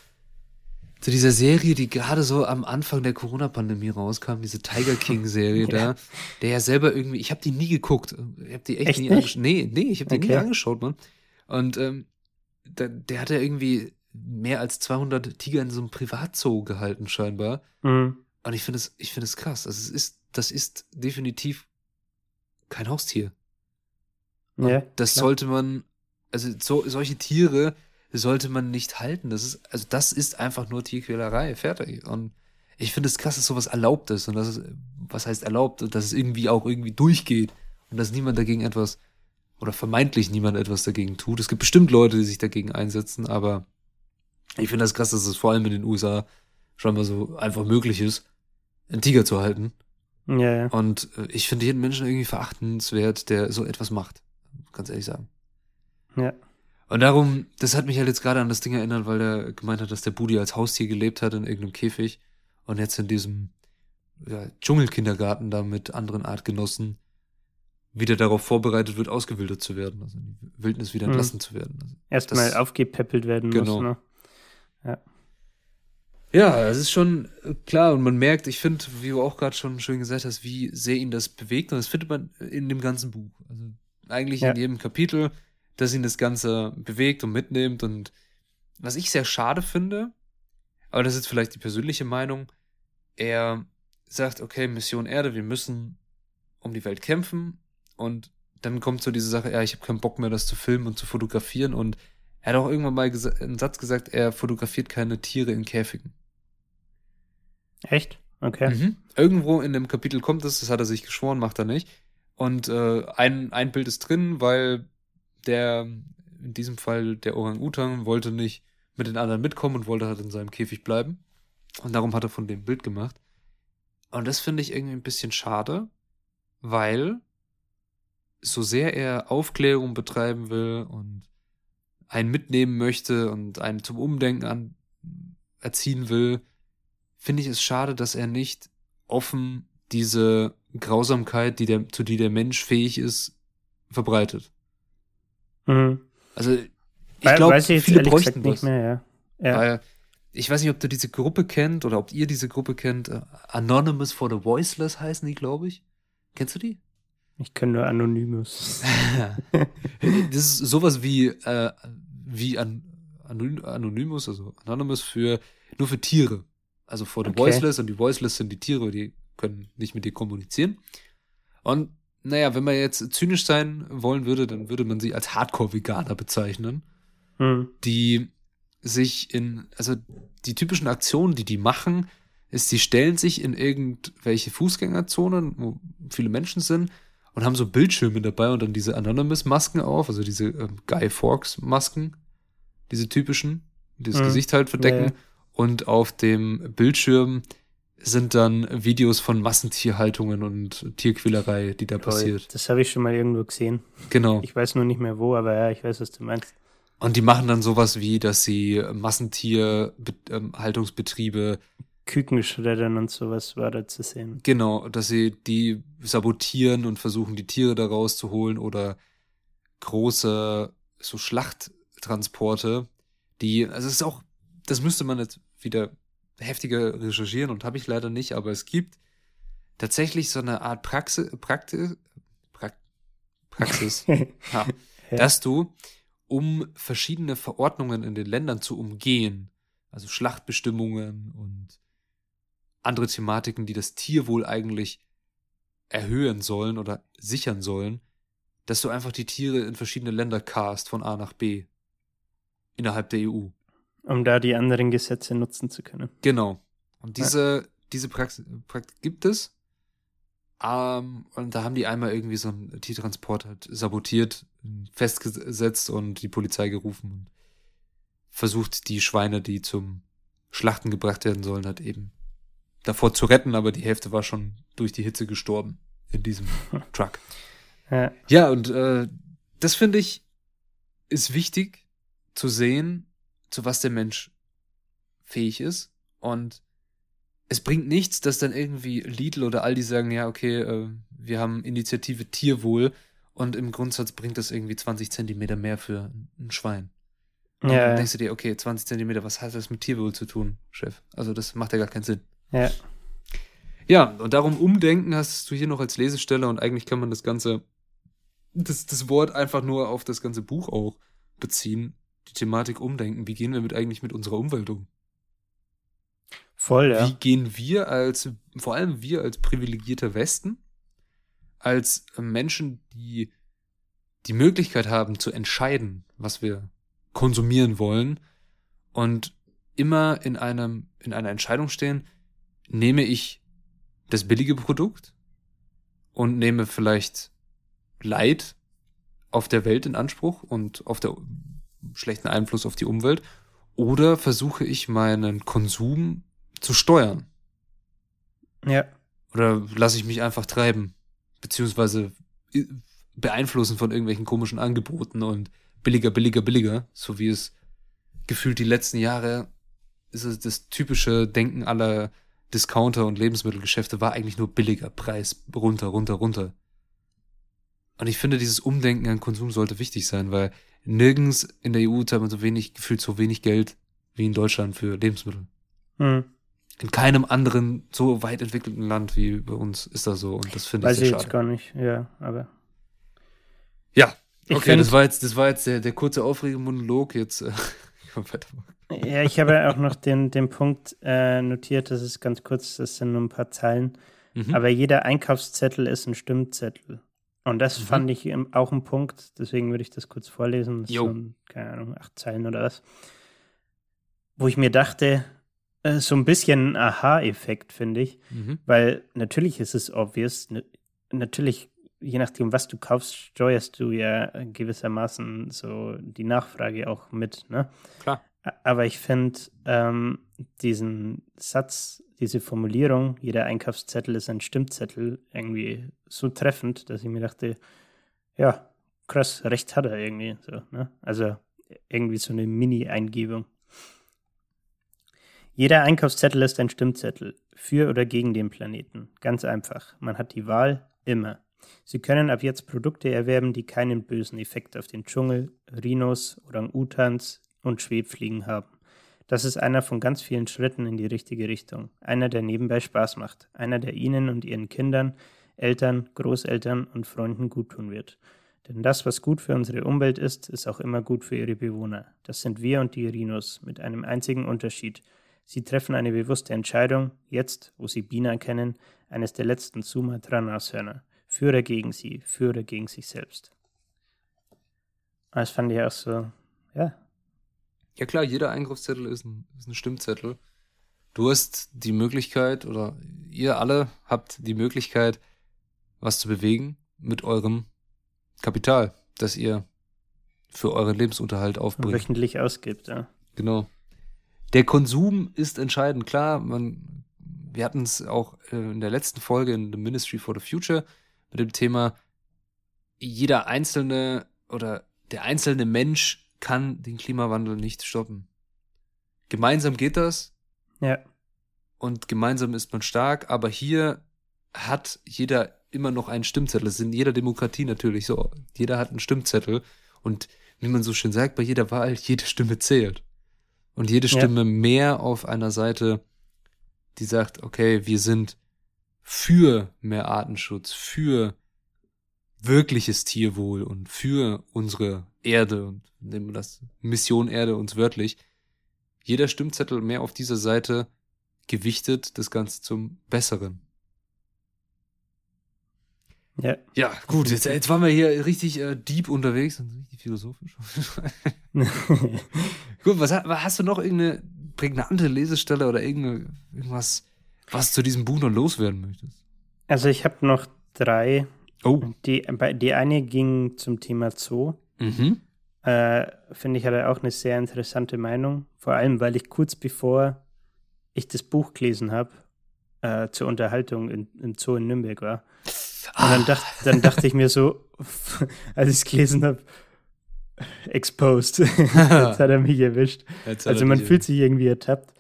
zu dieser Serie, die gerade so am Anfang der Corona-Pandemie rauskam, diese Tiger King-Serie ja. da, der ja selber irgendwie, ich habe die nie geguckt, ich habe die echt, echt nie angeschaut. Nee, nee, ich habe die okay. nie angeschaut, Mann. Und ähm, der, der hat ja irgendwie mehr als 200 Tiger in so einem Privatzoo gehalten scheinbar. Mhm. Und ich finde es, ich finde es krass. Also es ist, das ist definitiv kein Haustier. Ja, das klar. sollte man also so, solche Tiere sollte man nicht halten. Das ist, also das ist einfach nur Tierquälerei, fertig. Und ich finde es krass, dass sowas erlaubt ist und dass es, was heißt erlaubt, und dass es irgendwie auch irgendwie durchgeht und dass niemand dagegen etwas oder vermeintlich niemand etwas dagegen tut. Es gibt bestimmt Leute, die sich dagegen einsetzen, aber ich finde das krass, dass es vor allem in den USA schon mal so einfach möglich ist, einen Tiger zu halten. Ja, ja. Und äh, ich finde jeden Menschen irgendwie verachtenswert, der so etwas macht. Ganz ehrlich sagen. Ja. Und darum, das hat mich halt jetzt gerade an das Ding erinnert, weil er gemeint hat, dass der Budi als Haustier gelebt hat in irgendeinem Käfig und jetzt in diesem ja, Dschungelkindergarten da mit anderen Artgenossen wieder darauf vorbereitet wird, ausgewildert zu werden, also in die Wildnis wieder mhm. entlassen mhm. zu werden. Also Erstmal aufgepäppelt werden genau. muss. Ne? Ja. Ja, es ist schon äh, klar und man merkt, ich finde, wie du auch gerade schon schön gesagt hast, wie sehr ihn das bewegt und das findet man in dem ganzen Buch. Also eigentlich ja. in jedem Kapitel dass ihn das Ganze bewegt und mitnimmt. Und was ich sehr schade finde, aber das ist vielleicht die persönliche Meinung, er sagt, okay, Mission Erde, wir müssen um die Welt kämpfen. Und dann kommt so diese Sache, ja, ich habe keinen Bock mehr, das zu filmen und zu fotografieren. Und er hat auch irgendwann mal einen Satz gesagt, er fotografiert keine Tiere in Käfigen. Echt? Okay. Mhm. Irgendwo in dem Kapitel kommt es, das hat er sich geschworen, macht er nicht. Und äh, ein, ein Bild ist drin, weil der, in diesem Fall der Orang-Utan, wollte nicht mit den anderen mitkommen und wollte halt in seinem Käfig bleiben. Und darum hat er von dem Bild gemacht. Und das finde ich irgendwie ein bisschen schade, weil so sehr er Aufklärung betreiben will und einen mitnehmen möchte und einen zum Umdenken an, erziehen will, finde ich es schade, dass er nicht offen diese Grausamkeit, die der, zu die der Mensch fähig ist, verbreitet. Mhm. Also ich glaube, viele bräuchten nicht mehr, ja. ja. Weil ich weiß nicht, ob du diese Gruppe kennt oder ob ihr diese Gruppe kennt. Äh, Anonymous for the Voiceless heißen die, glaube ich. Kennst du die? Ich kenne nur Anonymous. das ist sowas wie, äh, wie An Anonymous, also Anonymous für nur für Tiere. Also for the okay. Voiceless und die Voiceless sind die Tiere, die können nicht mit dir kommunizieren. Und naja, wenn man jetzt zynisch sein wollen würde, dann würde man sie als Hardcore-Veganer bezeichnen, hm. die sich in, also die typischen Aktionen, die die machen, ist, sie stellen sich in irgendwelche Fußgängerzonen, wo viele Menschen sind, und haben so Bildschirme dabei und dann diese Anonymous-Masken auf, also diese ähm, Guy Fawkes-Masken, diese typischen, die das Mhm. Gesicht halt verdecken. Ja. Und auf dem Bildschirm sind dann Videos von Massentierhaltungen und Tierquälerei, die da passiert. Das habe ich schon mal irgendwo gesehen. Genau. Ich weiß nur nicht mehr wo, aber ja, ich weiß, was du meinst. Und die machen dann sowas wie, dass sie Massentierhaltungsbetriebe, Kükenschreddern und sowas war da zu sehen. genau, dass sie die sabotieren und versuchen, die Tiere da rauszuholen oder große so Schlachttransporte, die, also es ist auch, das müsste man jetzt wieder heftiger recherchieren und habe ich leider nicht, aber es gibt tatsächlich so eine Art Praxis, Praxis, Prax- Praxis, ja, dass du, um verschiedene Verordnungen in den Ländern zu umgehen, also Schlachtbestimmungen und andere Thematiken, die das Tierwohl eigentlich erhöhen sollen oder sichern sollen, dass du einfach die Tiere in verschiedene Länder cast von A nach B innerhalb der EU. Um da die anderen Gesetze nutzen zu können. Genau. Und diese, diese Praxis, Praxis gibt es. Ähm, und da haben die einmal irgendwie so einen Tiertransport halt sabotiert, festgesetzt und die Polizei gerufen und versucht, die Schweine, die zum Schlachten gebracht werden sollen, halt eben davor zu retten, aber die Hälfte war schon durch die Hitze gestorben in diesem Truck. Ja, Ja, und äh, das finde ich ist wichtig zu sehen, zu was der Mensch fähig ist. Und es bringt nichts, dass dann irgendwie Lidl oder Aldi sagen, ja, okay, äh, wir haben Initiative Tierwohl und im Grundsatz bringt das irgendwie 20 Zentimeter mehr für ein Schwein. Und ja, dann denkst du dir, okay, 20 Zentimeter, was hat das mit Tierwohl zu tun, Chef? Also das macht ja gar keinen Sinn. ja. Ja, und darum umdenken hast du hier noch als Lesestelle und eigentlich kann man das Ganze, das, das Wort einfach nur auf das ganze Buch auch beziehen. Die Thematik umdenken. Wie gehen wir mit eigentlich mit unserer Umwelt um? Voll, ja. Wie gehen wir als, vor allem wir als privilegierter Westen, als Menschen, die die Möglichkeit haben zu entscheiden, was wir konsumieren wollen und immer in einem, in einer Entscheidung stehen, nehme ich das billige Produkt und nehme vielleicht Leid auf der Welt in Anspruch und auf der schlechten Einfluss auf die Umwelt. Oder versuche ich meinen Konsum zu steuern? Ja, oder lasse ich mich einfach treiben? Beziehungsweise i- beeinflussen von irgendwelchen komischen Angeboten und billiger, billiger, billiger, so wie es gefühlt die letzten Jahre ist es das typische Denken aller Discounter und Lebensmittelgeschäfte war eigentlich nur billiger Preis. Runter, runter, runter. Und ich finde, dieses Umdenken an Konsum sollte wichtig sein, weil nirgends in der EU zahlt man so wenig, gefühlt so wenig Geld wie in Deutschland für Lebensmittel. hm. In keinem anderen so weit entwickelten Land wie bei uns ist das so und das finde ich weiß sehr ich jetzt schade. gar nicht. Ja, aber Ja, ich okay, das war jetzt, das war jetzt der, der kurze aufregende Monolog. Jetzt äh. Ja, ich habe auch noch den, den Punkt äh, notiert, das ist ganz kurz, das sind nur ein paar Zeilen. Mhm. Aber jeder Einkaufszettel ist ein Stimmzettel. Und das Mhm. fand ich auch ein Punkt, deswegen würde ich das kurz vorlesen. Das Jo. sind, keine Ahnung, acht Zeilen oder was. Wo ich mir dachte, äh, so ein bisschen ein Aha-Effekt, finde ich. Mhm. Weil natürlich ist es obvious, natürlich, je nachdem, was du kaufst, steuerst du ja gewissermaßen so die Nachfrage auch mit, ne? Klar. Aber ich finde ähm, diesen Satz, diese Formulierung, jeder Einkaufszettel ist ein Stimmzettel, irgendwie so treffend, dass ich mir dachte, ja, krass, recht hat er irgendwie. So, ne? Also irgendwie so eine Mini-Eingebung. Jeder Einkaufszettel ist ein Stimmzettel, für oder gegen den Planeten. Ganz einfach. Man hat die Wahl immer. Sie können ab jetzt Produkte erwerben, die keinen bösen Effekt auf den Dschungel, Rhinos, Orang-Utans und Schwebfliegen haben. Das ist einer von ganz vielen Schritten in die richtige Richtung. Einer, der nebenbei Spaß macht. Einer, der Ihnen und Ihren Kindern, Eltern, Großeltern und Freunden guttun wird. Denn das, was gut für unsere Umwelt ist, ist auch immer gut für ihre Bewohner. Das sind wir und die Rhinos, mit einem einzigen Unterschied. Sie treffen eine bewusste Entscheidung, jetzt, wo sie Bina kennen, eines der letzten Sumatra-Nashörner. Für oder gegen sie, für oder gegen sich selbst. Das fand ich auch so, ja, Ja klar, jeder Einkaufszettel ist ein, ist ein Stimmzettel. Du hast die Möglichkeit, oder ihr alle habt die Möglichkeit, was zu bewegen mit eurem Kapital, das ihr für euren Lebensunterhalt aufbringt. Wöchentlich ausgibt, ja. Genau. Der Konsum ist entscheidend, klar. Man, wir hatten es auch äh, in der letzten Folge in The Ministry for the Future mit dem Thema, jeder einzelne oder der einzelne Mensch kann den Klimawandel nicht stoppen. Gemeinsam geht das. Ja. Und gemeinsam ist man stark, aber hier hat jeder immer noch einen Stimmzettel. Das ist in jeder Demokratie natürlich so. Jeder hat einen Stimmzettel. Und wie man so schön sagt, bei jeder Wahl, jede Stimme zählt. Und jede Stimme ja. mehr auf einer Seite, die sagt, okay, wir sind für mehr Artenschutz, für wirkliches Tierwohl und für unsere Erde und nehmen wir das Mission Erde uns wörtlich. Jeder Stimmzettel mehr auf dieser Seite gewichtet das Ganze zum Besseren. Ja. Ja, gut, jetzt, jetzt waren wir hier richtig äh, deep unterwegs und richtig philosophisch. gut, was, was, hast du noch irgendeine prägnante Lesestelle oder irgendwas, was zu diesem Buch noch loswerden möchtest? Also ich habe noch drei. Oh. Die, die eine ging zum Thema Zoo. Mhm. Äh, Finde ich, hat er auch eine sehr interessante Meinung. Vor allem, weil ich kurz bevor ich das Buch gelesen habe, äh, zur Unterhaltung in, im Zoo in Nürnberg war. Und dann, dacht, dann dachte ich mir so, als ich es gelesen habe, exposed. Jetzt hat er mich erwischt. Also man fühlt sich irgendwie ertappt.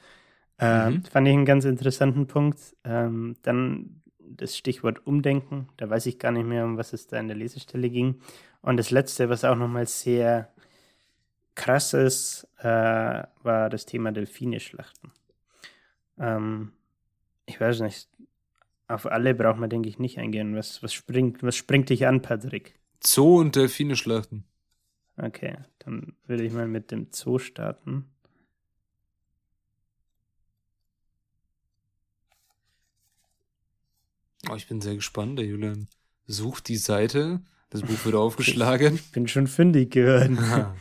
Äh, mhm. Fand ich einen ganz interessanten Punkt. Ähm, dann das Stichwort Umdenken. Da weiß ich gar nicht mehr, um was es da in der Lesestelle ging. Und das letzte, was auch nochmal sehr krass ist, äh, war das Thema Delfine-Schlachten. Ähm, ich weiß nicht, auf alle braucht man, denke ich, nicht eingehen. Was, was, springt, was springt dich an, Patrick? Zoo und Delfine schlachten. Okay, dann würde ich mal mit dem Zoo starten. Oh, ich bin sehr gespannt. Der Julian sucht die Seite. Das Buch wird aufgeschlagen. Ich bin schon fündig geworden.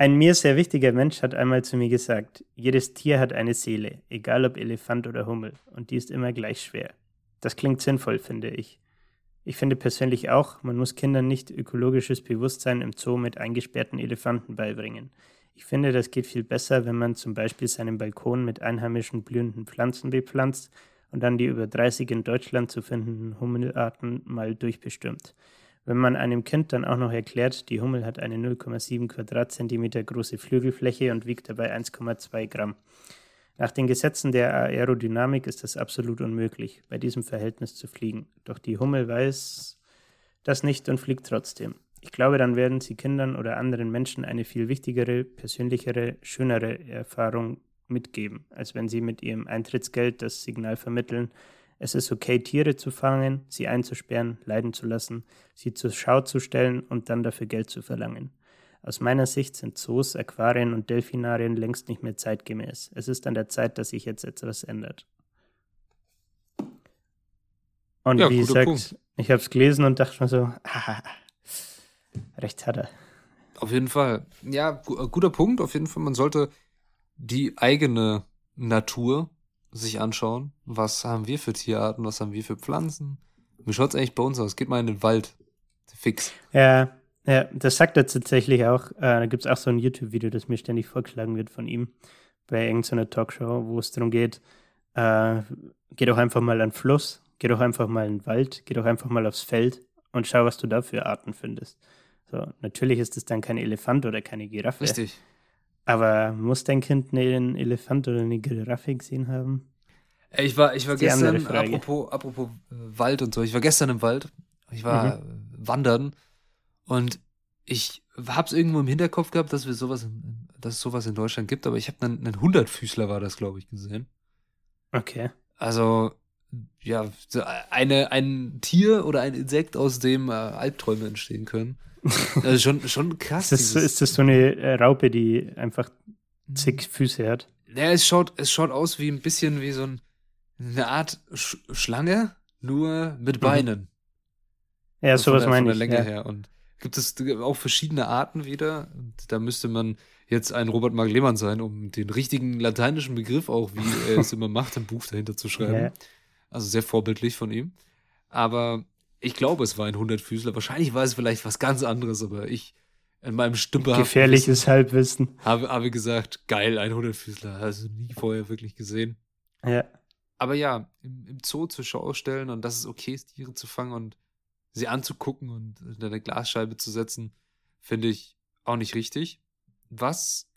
Ein mir sehr wichtiger Mensch hat einmal zu mir gesagt, jedes Tier hat eine Seele, egal ob Elefant oder Hummel, und die ist immer gleich schwer. Das klingt sinnvoll, finde ich. Ich finde persönlich auch, man muss Kindern nicht ökologisches Bewusstsein im Zoo mit eingesperrten Elefanten beibringen. Ich finde, das geht viel besser, wenn man zum Beispiel seinen Balkon mit einheimischen blühenden Pflanzen bepflanzt und dann die über 30 in Deutschland zu findenden Hummelarten mal durchbestimmt. Wenn man einem Kind dann auch noch erklärt, die Hummel hat eine 0,7 Quadratzentimeter große Flügelfläche und wiegt dabei 1,2 Gramm. Nach den Gesetzen der Aerodynamik ist es absolut unmöglich, bei diesem Verhältnis zu fliegen. Doch die Hummel weiß das nicht und fliegt trotzdem. Ich glaube, dann werden sie Kindern oder anderen Menschen eine viel wichtigere, persönlichere, schönere Erfahrung mitgeben, als wenn sie mit ihrem Eintrittsgeld das Signal vermitteln, es ist okay, Tiere zu fangen, sie einzusperren, leiden zu lassen, sie zur Schau zu stellen und dann dafür Geld zu verlangen. Aus meiner Sicht sind Zoos, Aquarien und Delfinarien längst nicht mehr zeitgemäß. Es ist an der Zeit, dass sich jetzt etwas ändert. Und ja, wie gesagt, Punkt. ich habe es gelesen und dachte mir so, haha, recht hat er. Auf jeden Fall. Ja, guter Punkt. Auf jeden Fall, man sollte die eigene Natur sich anschauen, was haben wir für Tierarten, was haben wir für Pflanzen. Wie schaut es eigentlich bei uns aus? Geht mal in den Wald. Fix. Ja, ja das sagt er tatsächlich auch. Äh, da gibt es auch so ein YouTube-Video, das mir ständig vorgeschlagen wird von ihm bei irgendeiner Talkshow, wo es darum geht, äh, geh doch einfach mal an den Fluss, geh doch einfach mal in den Wald, geh doch einfach mal aufs Feld und schau, was du da für Arten findest. So, natürlich ist es dann kein Elefant oder keine Giraffe. Richtig. Aber muss dein Kind einen Elefant oder eine Giraffe gesehen haben? Äh, ich war, ich war gestern, apropos, apropos äh, Wald und so, ich war gestern im Wald. Ich war mhm. wandern und ich hab's irgendwo im Hinterkopf gehabt, dass wir sowas, dass es sowas in Deutschland gibt, aber ich habe einen, einen Hundertfüßler war das, glaube ich, gesehen. Okay. Also, ja, eine, ein Tier oder ein Insekt, aus dem äh, Albträume entstehen können. Also schon, schon krass. ist, das, ist das so eine äh, Raupe, die einfach zig Füße hat? Ja, es schaut, es schaut aus wie ein bisschen wie so ein, eine Art Sch Schlange, nur mit mhm. Beinen. Mhm. Ja, also sowas meine ich. Länge ja. her. Und gibt es auch verschiedene Arten wieder. Und da müsste man jetzt ein Robert Mark Lehmann sein, um den richtigen lateinischen Begriff auch, wie er es immer macht, im Buch dahinter zu schreiben. Ja. Also sehr vorbildlich von ihm. Aber ich glaube, es war ein Hundertfüßler. Wahrscheinlich war es vielleicht was ganz anderes, aber ich in meinem stümperhaften Gefährliches Halbwissen. habe, habe gesagt, geil, ein Hundertfüßler. Also nie vorher wirklich gesehen. Ja. Aber ja, im, im Zoo zur Schau stellen und dass es okay ist, Tiere zu fangen und sie anzugucken und in eine Glasscheibe zu setzen, finde ich auch nicht richtig. Was,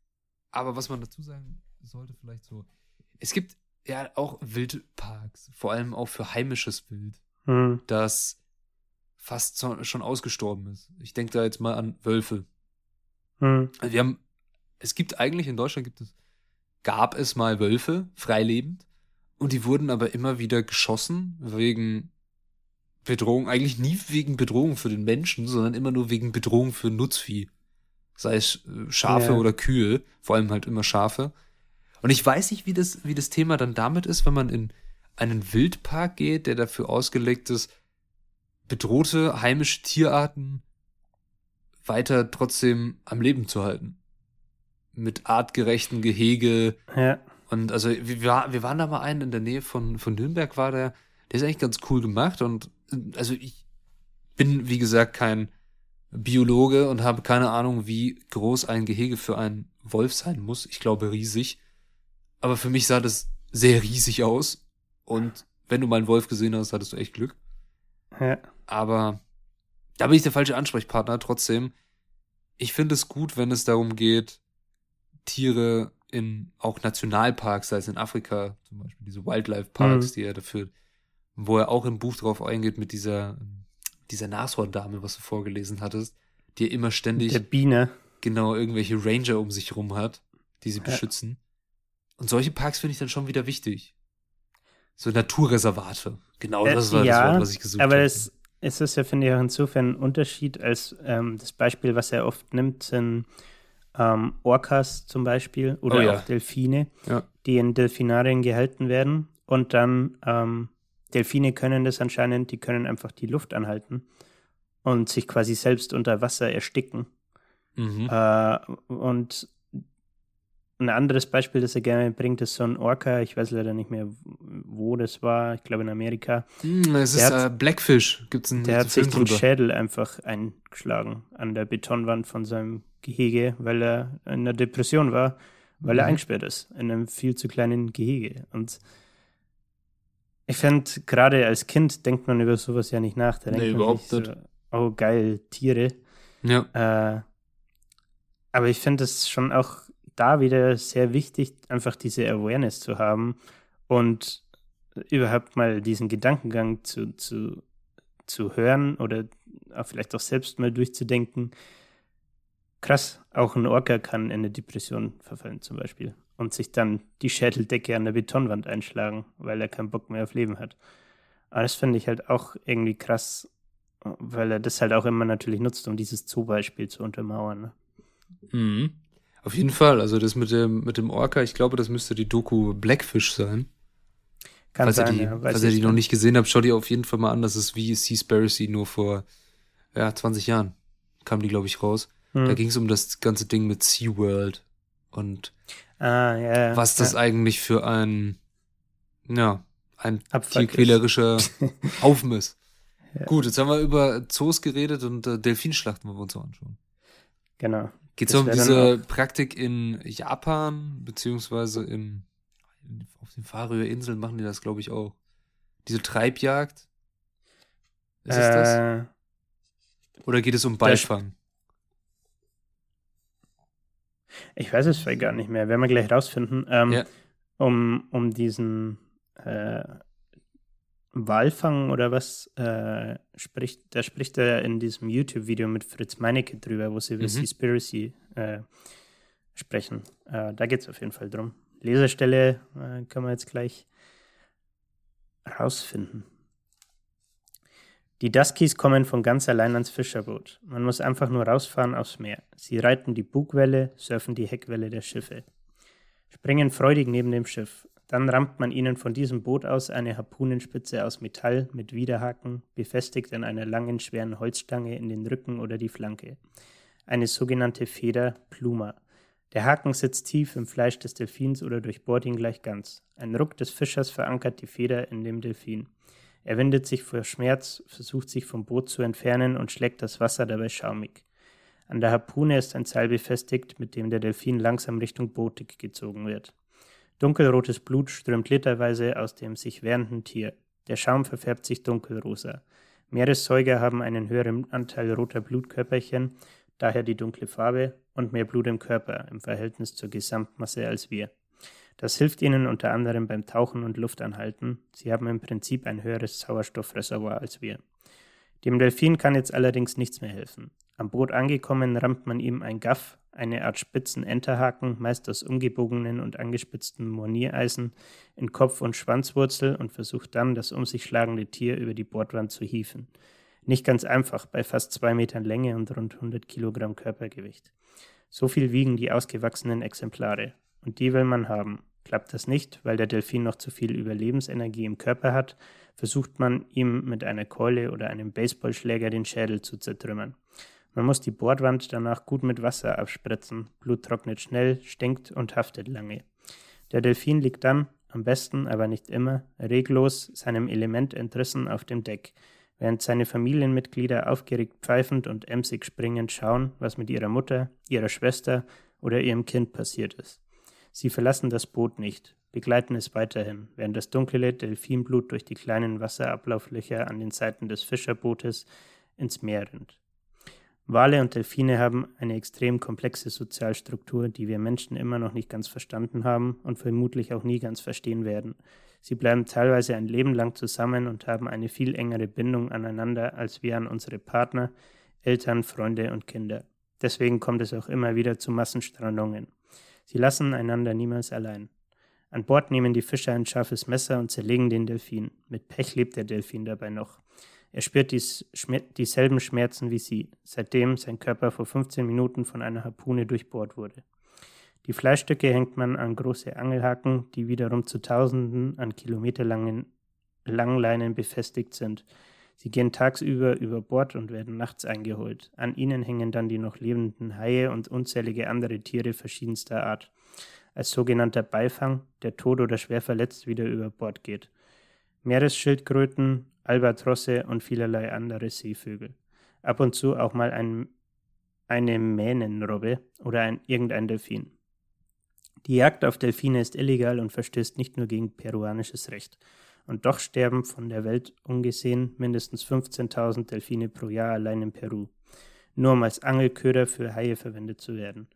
aber was man dazu sagen sollte, vielleicht so, es gibt ja auch Wildparks, vor allem auch für heimisches Wild, Hm. das fast schon ausgestorben ist. Ich denke da jetzt mal an Wölfe. Hm. Also wir haben, es gibt eigentlich in Deutschland gibt es, gab es mal Wölfe, freilebend, und die wurden aber immer wieder geschossen wegen Bedrohung, eigentlich nie wegen Bedrohung für den Menschen, sondern immer nur wegen Bedrohung für Nutzvieh. Sei es äh, Schafe Ja. oder Kühe, vor allem halt immer Schafe. Und ich weiß nicht, wie das, wie das Thema dann damit ist, wenn man in einen Wildpark geht, der dafür ausgelegt ist, bedrohte heimische Tierarten weiter trotzdem am Leben zu halten. Mit artgerechten Gehege. Ja. Und also wir, wir waren da mal einen in der Nähe von, von Nürnberg, war der, der ist eigentlich ganz cool gemacht. Und also ich bin, wie gesagt, kein Biologe und habe keine Ahnung, wie groß ein Gehege für einen Wolf sein muss. Ich glaube riesig. Aber für mich sah das sehr riesig aus. Und wenn du mal einen Wolf gesehen hast, hattest du echt Glück. Ja. Aber da bin ich der falsche Ansprechpartner. Trotzdem, ich finde es gut, wenn es darum geht, Tiere in auch Nationalparks, sei es in Afrika zum Beispiel, diese Wildlife-Parks, Mhm. die er dafür, wo er auch im Buch drauf eingeht mit dieser, dieser Nashorndame, was du vorgelesen hattest, die immer ständig Der Biene. genau irgendwelche Ranger um sich rum hat, die sie Ja. beschützen. Und solche Parks finde ich dann schon wieder wichtig. So Naturreservate. Genau, Äh, das war ja, das Wort, was ich gesucht Aber habe. es, es ist ja, finde ich, auch insofern ein Unterschied, als ähm, das Beispiel, was er oft nimmt, sind ähm, Orcas zum Beispiel oder Oh ja. auch Delfine, Ja. die in Delfinarien gehalten werden. Und dann ähm, Delfine können das anscheinend, die können einfach die Luft anhalten und sich quasi selbst unter Wasser ersticken. Mhm. Äh, und ein anderes Beispiel, das er gerne bringt, ist so ein Orca. Ich weiß leider nicht mehr, wo das war. Ich glaube in Amerika. Hm, es Der ist hat- äh, Blackfish. Gibt's einen Der hat sich Film den drüber. Schädel einfach eingeschlagen an der Betonwand von seinem Gehege, weil er in einer Depression war, weil er Mhm. eingesperrt ist in einem viel zu kleinen Gehege. Und ich finde, gerade als Kind denkt man über sowas ja nicht nach. Da Nee, überhaupt nicht so, oh geil, Tiere. Ja. Äh, aber ich finde es schon auch da wieder sehr wichtig, einfach diese Awareness zu haben und überhaupt mal diesen Gedankengang zu, zu, zu hören oder auch vielleicht auch selbst mal durchzudenken. Krass, auch ein Orca kann in eine Depression verfallen zum Beispiel und sich dann die Schädeldecke an der Betonwand einschlagen, weil er keinen Bock mehr auf Leben hat. Aber das finde ich halt auch irgendwie krass, weil er das halt auch immer natürlich nutzt, um dieses Zoo-Beispiel zu untermauern. Ne? Mhm. Auf jeden Fall. Also das mit dem, mit dem Orca, ich glaube, das müsste die Doku Blackfish sein. Kann falls sein, ihr die, ja. falls ihr die noch nicht gesehen habt, schaut ihr auf jeden Fall mal an. Das ist wie Seaspiracy, nur vor ja, 20 Jahren kam die, glaube ich, raus. Hm. Da ging es um das ganze Ding mit SeaWorld und ah, ja, ja. was das eigentlich für ein, ja, ein Abfuck ist. tierquälerischer Haufen ist. Gut, jetzt haben wir über Zoos geredet und äh, Delfinschlachten wollen wir uns auch anschauen. Genau. Geht es um diese Praktik in Japan, beziehungsweise im, in, auf den Faröer-Inseln machen die das, glaube ich, auch. Diese Treibjagd. Ist es das? Äh, Oder geht es um Beifang? ich weiß es vielleicht gar nicht mehr. Werden wir gleich rausfinden. Ähm, Ja. um, um diesen äh, Walfang oder was äh, spricht, da spricht er in diesem YouTube-Video mit Fritz Meinecke drüber, wo sie über Mhm. Seaspiracy äh, sprechen. Äh, da geht es auf jeden Fall drum. Leserstelle äh, können wir jetzt gleich rausfinden. Die Duskies kommen von ganz allein ans Fischerboot. Man muss einfach nur rausfahren aufs Meer. Sie reiten die Bugwelle, surfen die Heckwelle der Schiffe. Springen freudig neben dem Schiff. Dann rammt man ihnen von diesem Boot aus eine Harpunenspitze aus Metall mit Widerhaken, befestigt an einer langen, schweren Holzstange in den Rücken oder die Flanke. Eine sogenannte Feder Pluma. Der Haken sitzt tief im Fleisch des Delfins oder durchbohrt ihn gleich ganz. Ein Ruck des Fischers verankert die Feder in dem Delfin. Er windet sich vor Schmerz, versucht sich vom Boot zu entfernen und schlägt das Wasser dabei schaumig. An der Harpune ist ein Seil befestigt, mit dem der Delfin langsam Richtung Boot gezogen wird. Dunkelrotes Blut strömt literweise aus dem sich wehrenden Tier. Der Schaum verfärbt sich dunkelrosa. Meeressäuger haben einen höheren Anteil roter Blutkörperchen, daher die dunkle Farbe, und mehr Blut im Körper im Verhältnis zur Gesamtmasse als wir. Das hilft ihnen unter anderem beim Tauchen und Luftanhalten. Sie haben im Prinzip ein höheres Sauerstoffreservoir als wir. Dem Delfin kann jetzt allerdings nichts mehr helfen. Am Boot angekommen rammt man ihm ein Gaff, eine Art spitzen Enterhaken, meist aus umgebogenen und angespitzten Moniereisen, in Kopf- und Schwanzwurzel und versucht dann, das um sich schlagende Tier über die Bordwand zu hieven. Nicht ganz einfach bei fast zwei Metern Länge und rund 100 Kilogramm Körpergewicht. So viel wiegen die ausgewachsenen Exemplare. Und die will man haben. Klappt das nicht, weil der Delfin noch zu viel Überlebensenergie im Körper hat, versucht man ihm mit einer Keule oder einem Baseballschläger den Schädel zu zertrümmern. Man muss die Bordwand danach gut mit Wasser abspritzen. Blut trocknet schnell, stinkt und haftet lange. Der Delfin liegt dann, am besten, aber nicht immer, reglos, seinem Element entrissen auf dem Deck, während seine Familienmitglieder aufgeregt pfeifend und emsig springend schauen, was mit ihrer Mutter, ihrer Schwester oder ihrem Kind passiert ist. Sie verlassen das Boot nicht, begleiten es weiterhin, während das dunkle Delfinblut durch die kleinen Wasserablauflöcher an den Seiten des Fischerbootes ins Meer rinnt. Wale und Delfine haben eine extrem komplexe Sozialstruktur, die wir Menschen immer noch nicht ganz verstanden haben und vermutlich auch nie ganz verstehen werden. Sie bleiben teilweise ein Leben lang zusammen und haben eine viel engere Bindung aneinander als wir an unsere Partner, Eltern, Freunde und Kinder. Deswegen kommt es auch immer wieder zu Massenstrandungen. Sie lassen einander niemals allein. An Bord nehmen die Fischer ein scharfes Messer und zerlegen den Delfin. Mit Pech lebt der Delfin dabei noch. Er spürt dies, dieselben Schmerzen wie sie, seitdem sein Körper vor 15 Minuten von einer Harpune durchbohrt wurde. Die Fleischstücke hängt man an große Angelhaken, die wiederum zu Tausenden an kilometerlangen Langleinen befestigt sind. Sie gehen tagsüber über Bord und werden nachts eingeholt. An ihnen hängen dann die noch lebenden Haie und unzählige andere Tiere verschiedenster Art. Als sogenannter Beifang, der tot oder schwer verletzt wieder über Bord geht. Meeresschildkröten, Albatrosse und vielerlei andere Seevögel. Ab und zu auch mal ein, eine Mähnenrobbe oder ein, irgendein Delfin. Die Jagd auf Delfine ist illegal und verstößt nicht nur gegen peruanisches Recht. Und doch sterben von der Welt ungesehen mindestens 15.000 Delfine pro Jahr allein in Peru, nur um als Angelköder für Haie verwendet zu werden.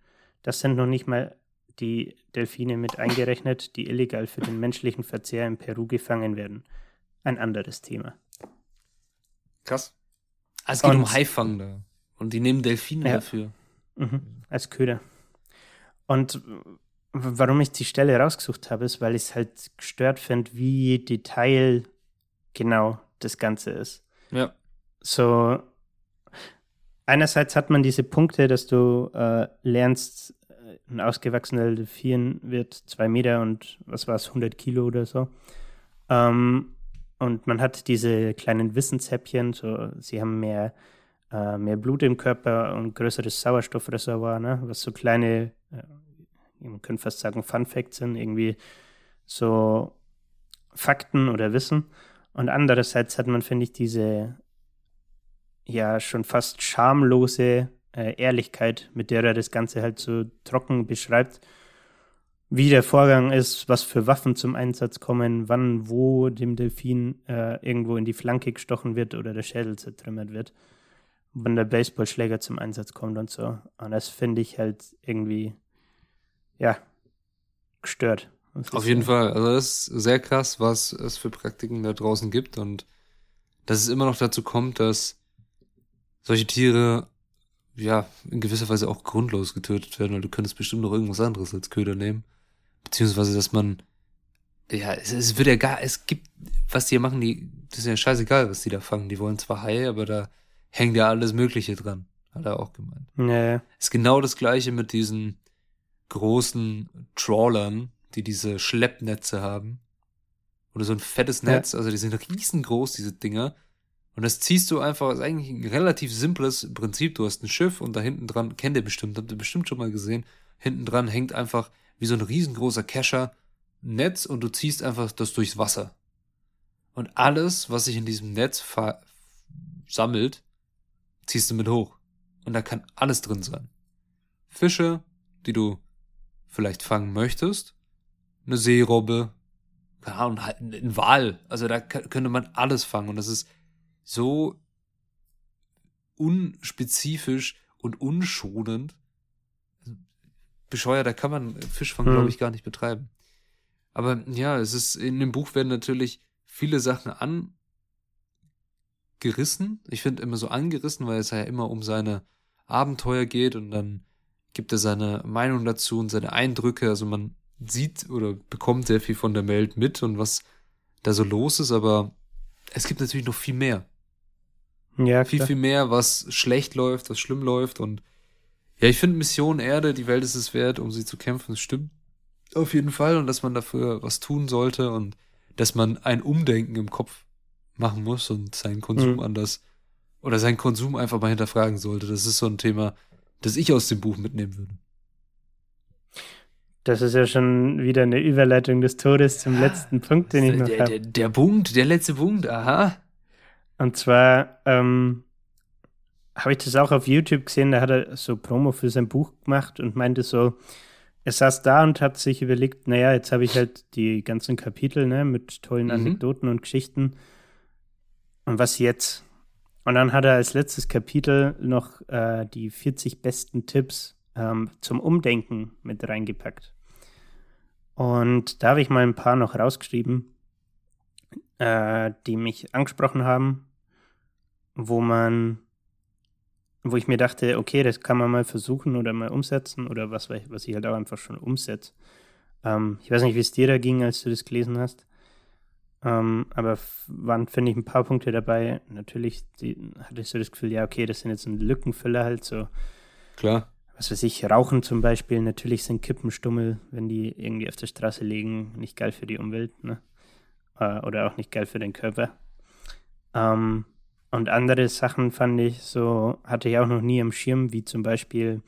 Das sind noch nicht mal die Delfine mit eingerechnet, die illegal für den menschlichen Verzehr in Peru gefangen werden ein anderes Thema. Krass. Also es geht und, um Haifang da. Und die nehmen Delfine ja. dafür. Mhm, als Köder. Und warum ich die Stelle rausgesucht habe, ist, weil ich es halt gestört finde, wie Detail genau das Ganze ist. Ja. So, einerseits hat man diese Punkte, dass du äh, lernst, äh, ein ausgewachsener Delfin wird zwei Meter und was war es, 100 Kilo oder so. Ähm, und man hat diese kleinen Wissenshäppchen, so sie haben mehr, äh, mehr Blut im Körper und größeres Sauerstoffreservoir, ne? was so kleine, äh, man könnte fast sagen, Fun Facts sind, irgendwie so Fakten oder Wissen. Und andererseits hat man, finde ich, diese ja schon fast schamlose äh, Ehrlichkeit, mit der er das Ganze halt so trocken beschreibt wie der Vorgang ist, was für Waffen zum Einsatz kommen, wann, wo dem Delfin äh, irgendwo in die Flanke gestochen wird oder der Schädel zertrümmert wird, wann der Baseballschläger zum Einsatz kommt und so. Und das finde ich halt irgendwie, ja, gestört. Auf jeden Fall. Also das ist sehr krass, was es für Praktiken da draußen gibt und dass es immer noch dazu kommt, dass solche Tiere ja in gewisser Weise auch grundlos getötet werden, weil du könntest bestimmt noch irgendwas anderes als Köder nehmen. Beziehungsweise, dass man, ja, es, es wird ja gar, es gibt, was die hier machen, die, das ist ja scheißegal, was die da fangen. Die wollen zwar Haie, aber da hängt ja alles Mögliche dran. Hat er auch gemeint. Nee. Ist genau das gleiche mit diesen großen Trawlern, die diese Schleppnetze haben. Oder so ein fettes Netz, ja. also die sind riesengroß, diese Dinger. Und das ziehst du einfach, ist eigentlich ein relativ simples Prinzip. Du hast ein Schiff und da hinten dran, kennt ihr bestimmt, habt ihr bestimmt schon mal gesehen, hinten dran hängt einfach wie so ein riesengroßer Kescher Netz und du ziehst einfach das durchs Wasser. Und alles, was sich in diesem Netz sammelt, ziehst du mit hoch. Und da kann alles drin sein. Fische, die du vielleicht fangen möchtest, eine Seerobbe, keine Ahnung, halt ein Wal. Also da könnte man alles fangen. Und das ist so unspezifisch und unschonend. Bescheuert, da kann man Fischfang, hm. glaube ich, gar nicht betreiben. Aber ja, es ist, in dem Buch werden natürlich viele Sachen angerissen. Ich finde immer so angerissen, weil es ja immer um seine Abenteuer geht und dann gibt er seine Meinung dazu und seine Eindrücke. Also man sieht oder bekommt sehr viel von der Welt mit und was da so los ist, aber es gibt natürlich noch viel mehr. Ja, viel, viel mehr, was schlecht läuft, was schlimm läuft und ja, ich finde Mission Erde, die Welt ist es wert, um sie zu kämpfen, das stimmt auf jeden Fall und dass man dafür was tun sollte und dass man ein Umdenken im Kopf machen muss und seinen Konsum mhm. anders oder seinen Konsum einfach mal hinterfragen sollte. Das ist so ein Thema, das ich aus dem Buch mitnehmen würde. Das ist ja schon wieder eine Überleitung des Todes zum letzten Punkt, den ich noch habe. Der, der, Punkt, der letzte Punkt, aha. Und zwar ähm, habe ich das auch auf YouTube gesehen, da hat er so Promo für sein Buch gemacht und meinte so, er saß da und hat sich überlegt, naja, jetzt habe ich halt die ganzen Kapitel ne, mit tollen mhm. Anekdoten und Geschichten. Und was jetzt? Und dann hat er als letztes Kapitel noch äh, die 40 besten Tipps ähm, zum Umdenken mit reingepackt. Und da habe ich mal ein paar noch rausgeschrieben, äh, die mich angesprochen haben, wo man, wo ich mir dachte, okay, das kann man mal versuchen oder mal umsetzen oder was, was ich halt auch einfach schon umsetze. Ähm, ich weiß nicht, wie es dir da ging, als du das gelesen hast. Ähm, aber waren, finde ich, ein paar Punkte dabei. Natürlich die, hatte ich so das Gefühl, ja, okay, das sind jetzt ein Lückenfüller halt so. Klar. Was weiß ich, Rauchen zum Beispiel. Natürlich sind Kippenstummel, wenn die irgendwie auf der Straße liegen, nicht geil für die Umwelt, ne? Äh, oder auch nicht geil für den Körper. Ähm, und andere Sachen fand ich so, hatte ich auch noch nie am Schirm, wie zum Beispiel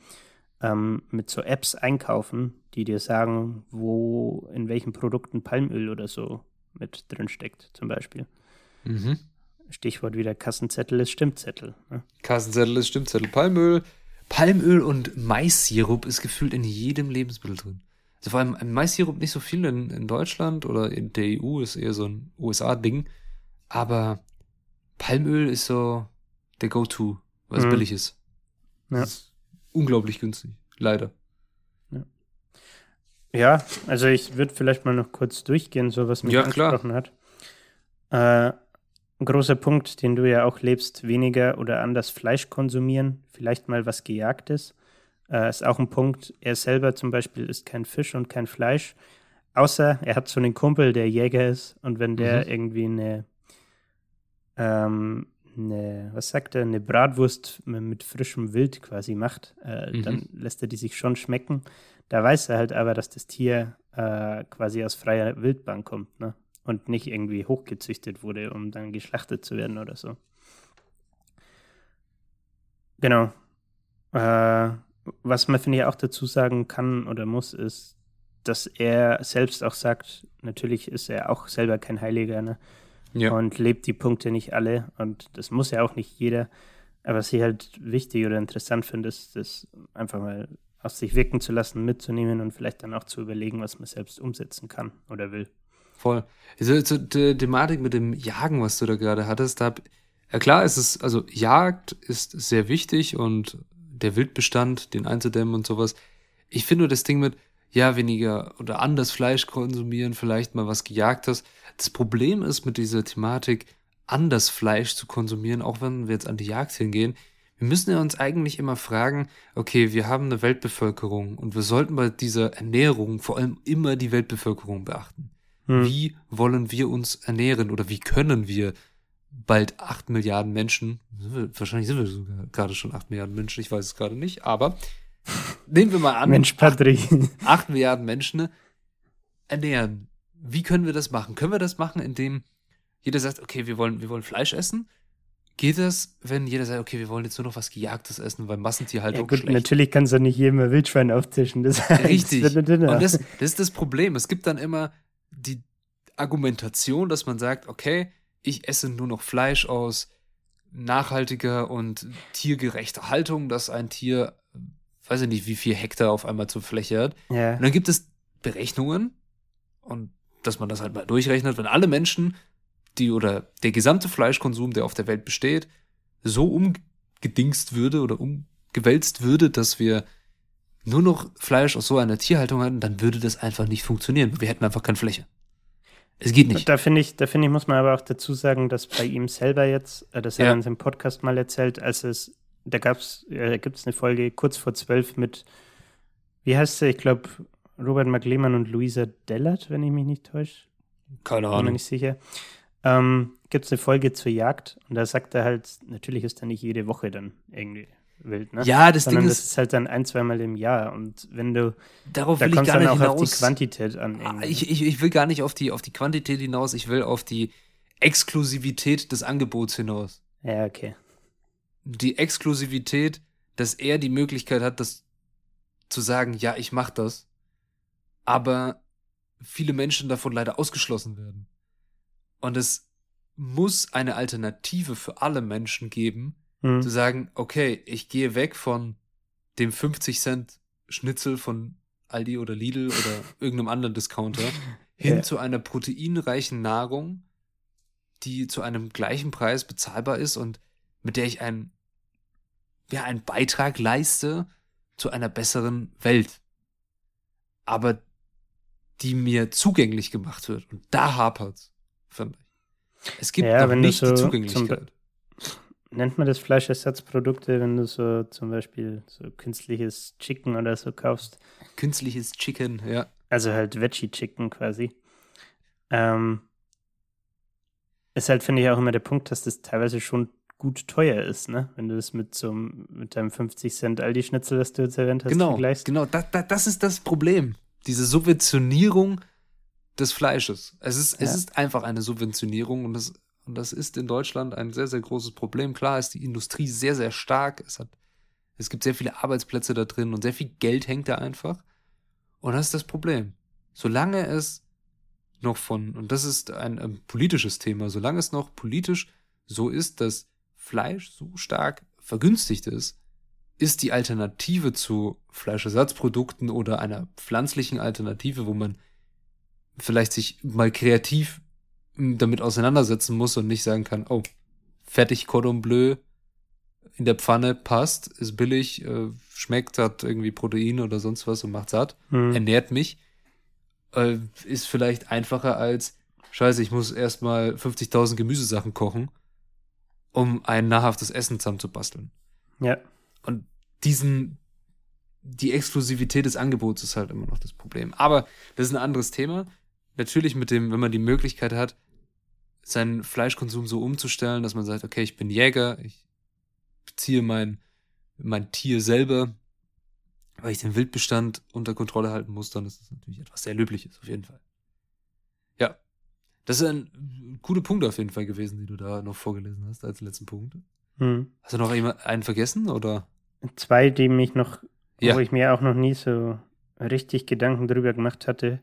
ähm, mit so Apps einkaufen, die dir sagen, wo, in welchen Produkten Palmöl oder so mit drin steckt, zum Beispiel. Mhm. Stichwort wieder Kassenzettel ist Stimmzettel. Ne? Kassenzettel ist Stimmzettel. Palmöl, Palmöl und Mais-Sirup ist gefühlt in jedem Lebensmittel drin. Also vor allem Mais-Sirup nicht so viel in, in Deutschland oder in der EU, ist eher so ein USA-Ding. Aber Palmöl ist so der Go-To, weil es mhm. billig ist. Ja. Ist unglaublich günstig, leider. Ja, also ich würde vielleicht mal noch kurz durchgehen, so was mich ja, angesprochen klar. hat. Äh, ein großer Punkt, den du ja auch lebst, weniger oder anders Fleisch konsumieren, vielleicht mal was Gejagtes. Äh, ist auch ein Punkt. Er selber zum Beispiel isst kein Fisch und kein Fleisch, außer er hat so einen Kumpel, der Jäger ist und wenn der mhm. irgendwie eine, ähm, eine, was sagt er, eine Bratwurst mit frischem Wild quasi macht, äh, mhm. dann lässt er die sich schon schmecken. Da weiß er halt aber, dass das Tier äh, quasi aus freier Wildbahn kommt, ne? Und nicht irgendwie hochgezüchtet wurde, um dann geschlachtet zu werden oder so. Genau. Äh, was man, finde ich, auch dazu sagen kann oder muss, ist, dass er selbst auch sagt, natürlich ist er auch selber kein Heiliger, ne? Ja. Und lebt die Punkte nicht alle. Und das muss ja auch nicht jeder. Aber was ich halt wichtig oder interessant finde, ist, das einfach mal aus sich wirken zu lassen, mitzunehmen und vielleicht dann auch zu überlegen, was man selbst umsetzen kann oder will. Voll. Also zur Thematik mit dem Jagen, was du da gerade hattest, da ja klar, ist es, also Jagd ist sehr wichtig und der Wildbestand, den einzudämmen und sowas. Ich finde nur das Ding mit, ja, weniger oder anders Fleisch konsumieren, vielleicht mal was gejagt hast. Das Problem ist mit dieser Thematik, anders Fleisch zu konsumieren, auch wenn wir jetzt an die Jagd hingehen, wir müssen ja uns eigentlich immer fragen, okay, wir haben eine Weltbevölkerung und wir sollten bei dieser Ernährung vor allem immer die Weltbevölkerung beachten. Hm. Wie wollen wir uns ernähren oder wie können wir bald acht Milliarden Menschen, wahrscheinlich sind wir sogar gerade schon acht Milliarden Menschen, ich weiß es gerade nicht, aber nehmen wir mal an, Mensch, Patrick. acht Milliarden Menschen ernähren. Wie können wir das machen? Können wir das machen, indem jeder sagt, okay, wir wollen, wir wollen Fleisch essen? Geht es, wenn jeder sagt, okay, wir wollen jetzt nur noch was Gejagtes essen, weil Massentierhaltung ja, gut, schlecht. Natürlich kannst du nicht jedem Wildschwein auftischen. Das Richtig. Das Und das, das ist das Problem. Es gibt dann immer die Argumentation, dass man sagt, okay, ich esse nur noch Fleisch aus nachhaltiger und tiergerechter Haltung, dass ein Tier, weiß ich nicht, wie viel Hektar auf einmal zur Fläche hat. Ja. Und dann gibt es Berechnungen und dass man das halt mal durchrechnet, wenn alle Menschen, die oder der gesamte Fleischkonsum, der auf der Welt besteht, so umgedingst würde oder umgewälzt würde, dass wir nur noch Fleisch aus so einer Tierhaltung hatten, dann würde das einfach nicht funktionieren. Wir hätten einfach keine Fläche. Es geht nicht. Da finde ich, da finde ich, muss man aber auch dazu sagen, dass bei ihm selber jetzt, äh, das hat Ja. er in seinem Podcast mal erzählt, als es, da gab's, äh, gibt es eine Folge kurz vor zwölf mit, wie heißt sie? Ich glaube, Robert McLehmann und Luisa Dellert, wenn ich mich nicht täusche. Keine Bin mir Ahnung. nicht sicher. Ähm, gibt es eine Folge zur Jagd und da sagt er halt, natürlich ist er nicht jede Woche dann irgendwie wild, ne? Ja, das Sondern Ding das ist, ist halt dann ein, zweimal im Jahr und wenn du, darauf da will ich kommt gar dann nicht auch auf die hinaus. Quantität an. Ah, irgendwie. Ich, ich, ich will gar nicht auf die, auf die Quantität hinaus, ich will auf die Exklusivität des Angebots hinaus. ja, okay. Die Exklusivität, dass er die Möglichkeit hat, das zu sagen, ja, ich mach das, aber viele Menschen davon leider ausgeschlossen werden. Und es muss eine Alternative für alle Menschen geben, Hm. zu sagen, okay, ich gehe weg von dem 50 Cent Schnitzel von Aldi oder Lidl oder irgendeinem anderen Discounter hin Ja. zu einer proteinreichen Nahrung, die zu einem gleichen Preis bezahlbar ist und mit der ich einen, ja, einen Beitrag leiste zu einer besseren Welt. Aber die mir zugänglich gemacht wird. Und da hapert's, finde ich. Es gibt Ja, nicht so die Zugänglichkeit. Nennt man das Fleischersatzprodukte, wenn du so zum Beispiel so künstliches Chicken oder so kaufst? Künstliches Chicken, ja. Also halt Veggie-Chicken quasi. Ähm, ist halt, finde ich, auch immer der Punkt, dass das teilweise schon gut teuer ist, ne? Wenn du das mit so mit deinem 50 Cent Aldi-Schnitzel, das du jetzt erwähnt hast, Genau, vergleichst. genau. Da, da, das ist das Problem. Diese Subventionierung des Fleisches. Es ist, es Ja. ist einfach eine Subventionierung und das, und das ist in Deutschland ein sehr, sehr großes Problem. Klar ist die Industrie sehr, sehr stark. Es hat, es gibt sehr viele Arbeitsplätze da drin und sehr viel Geld hängt da einfach. Und das ist das Problem. Solange es noch von, und das ist ein, ein politisches Thema, solange es noch politisch so ist, dass Fleisch so stark vergünstigt ist, ist die Alternative zu Fleischersatzprodukten oder einer pflanzlichen Alternative, wo man vielleicht sich mal kreativ damit auseinandersetzen muss und nicht sagen kann, oh, fertig Cordon Bleu in der Pfanne passt, ist billig, äh, schmeckt, hat irgendwie Protein oder sonst was und macht satt, Hm. ernährt mich, äh, ist vielleicht einfacher als, scheiße, ich muss erstmal 50.000 Gemüsesachen kochen, um ein nahrhaftes Essen zusammenzubasteln. Ja. Und diesen, die Exklusivität des Angebots ist halt immer noch das Problem. Aber das ist ein anderes Thema. Natürlich mit dem, wenn man die Möglichkeit hat, seinen Fleischkonsum so umzustellen, dass man sagt, okay, ich bin Jäger, ich beziehe mein, mein Tier selber, weil ich den Wildbestand unter Kontrolle halten muss, dann ist das natürlich etwas sehr Löbliches, auf jeden Fall. Das ist ein guter Punkt auf jeden Fall gewesen, den du da noch vorgelesen hast als letzten Punkt. Hm. Hast du noch einen vergessen oder? Zwei, die mich noch, Ja. wo ich mir auch noch nie so richtig Gedanken drüber gemacht hatte.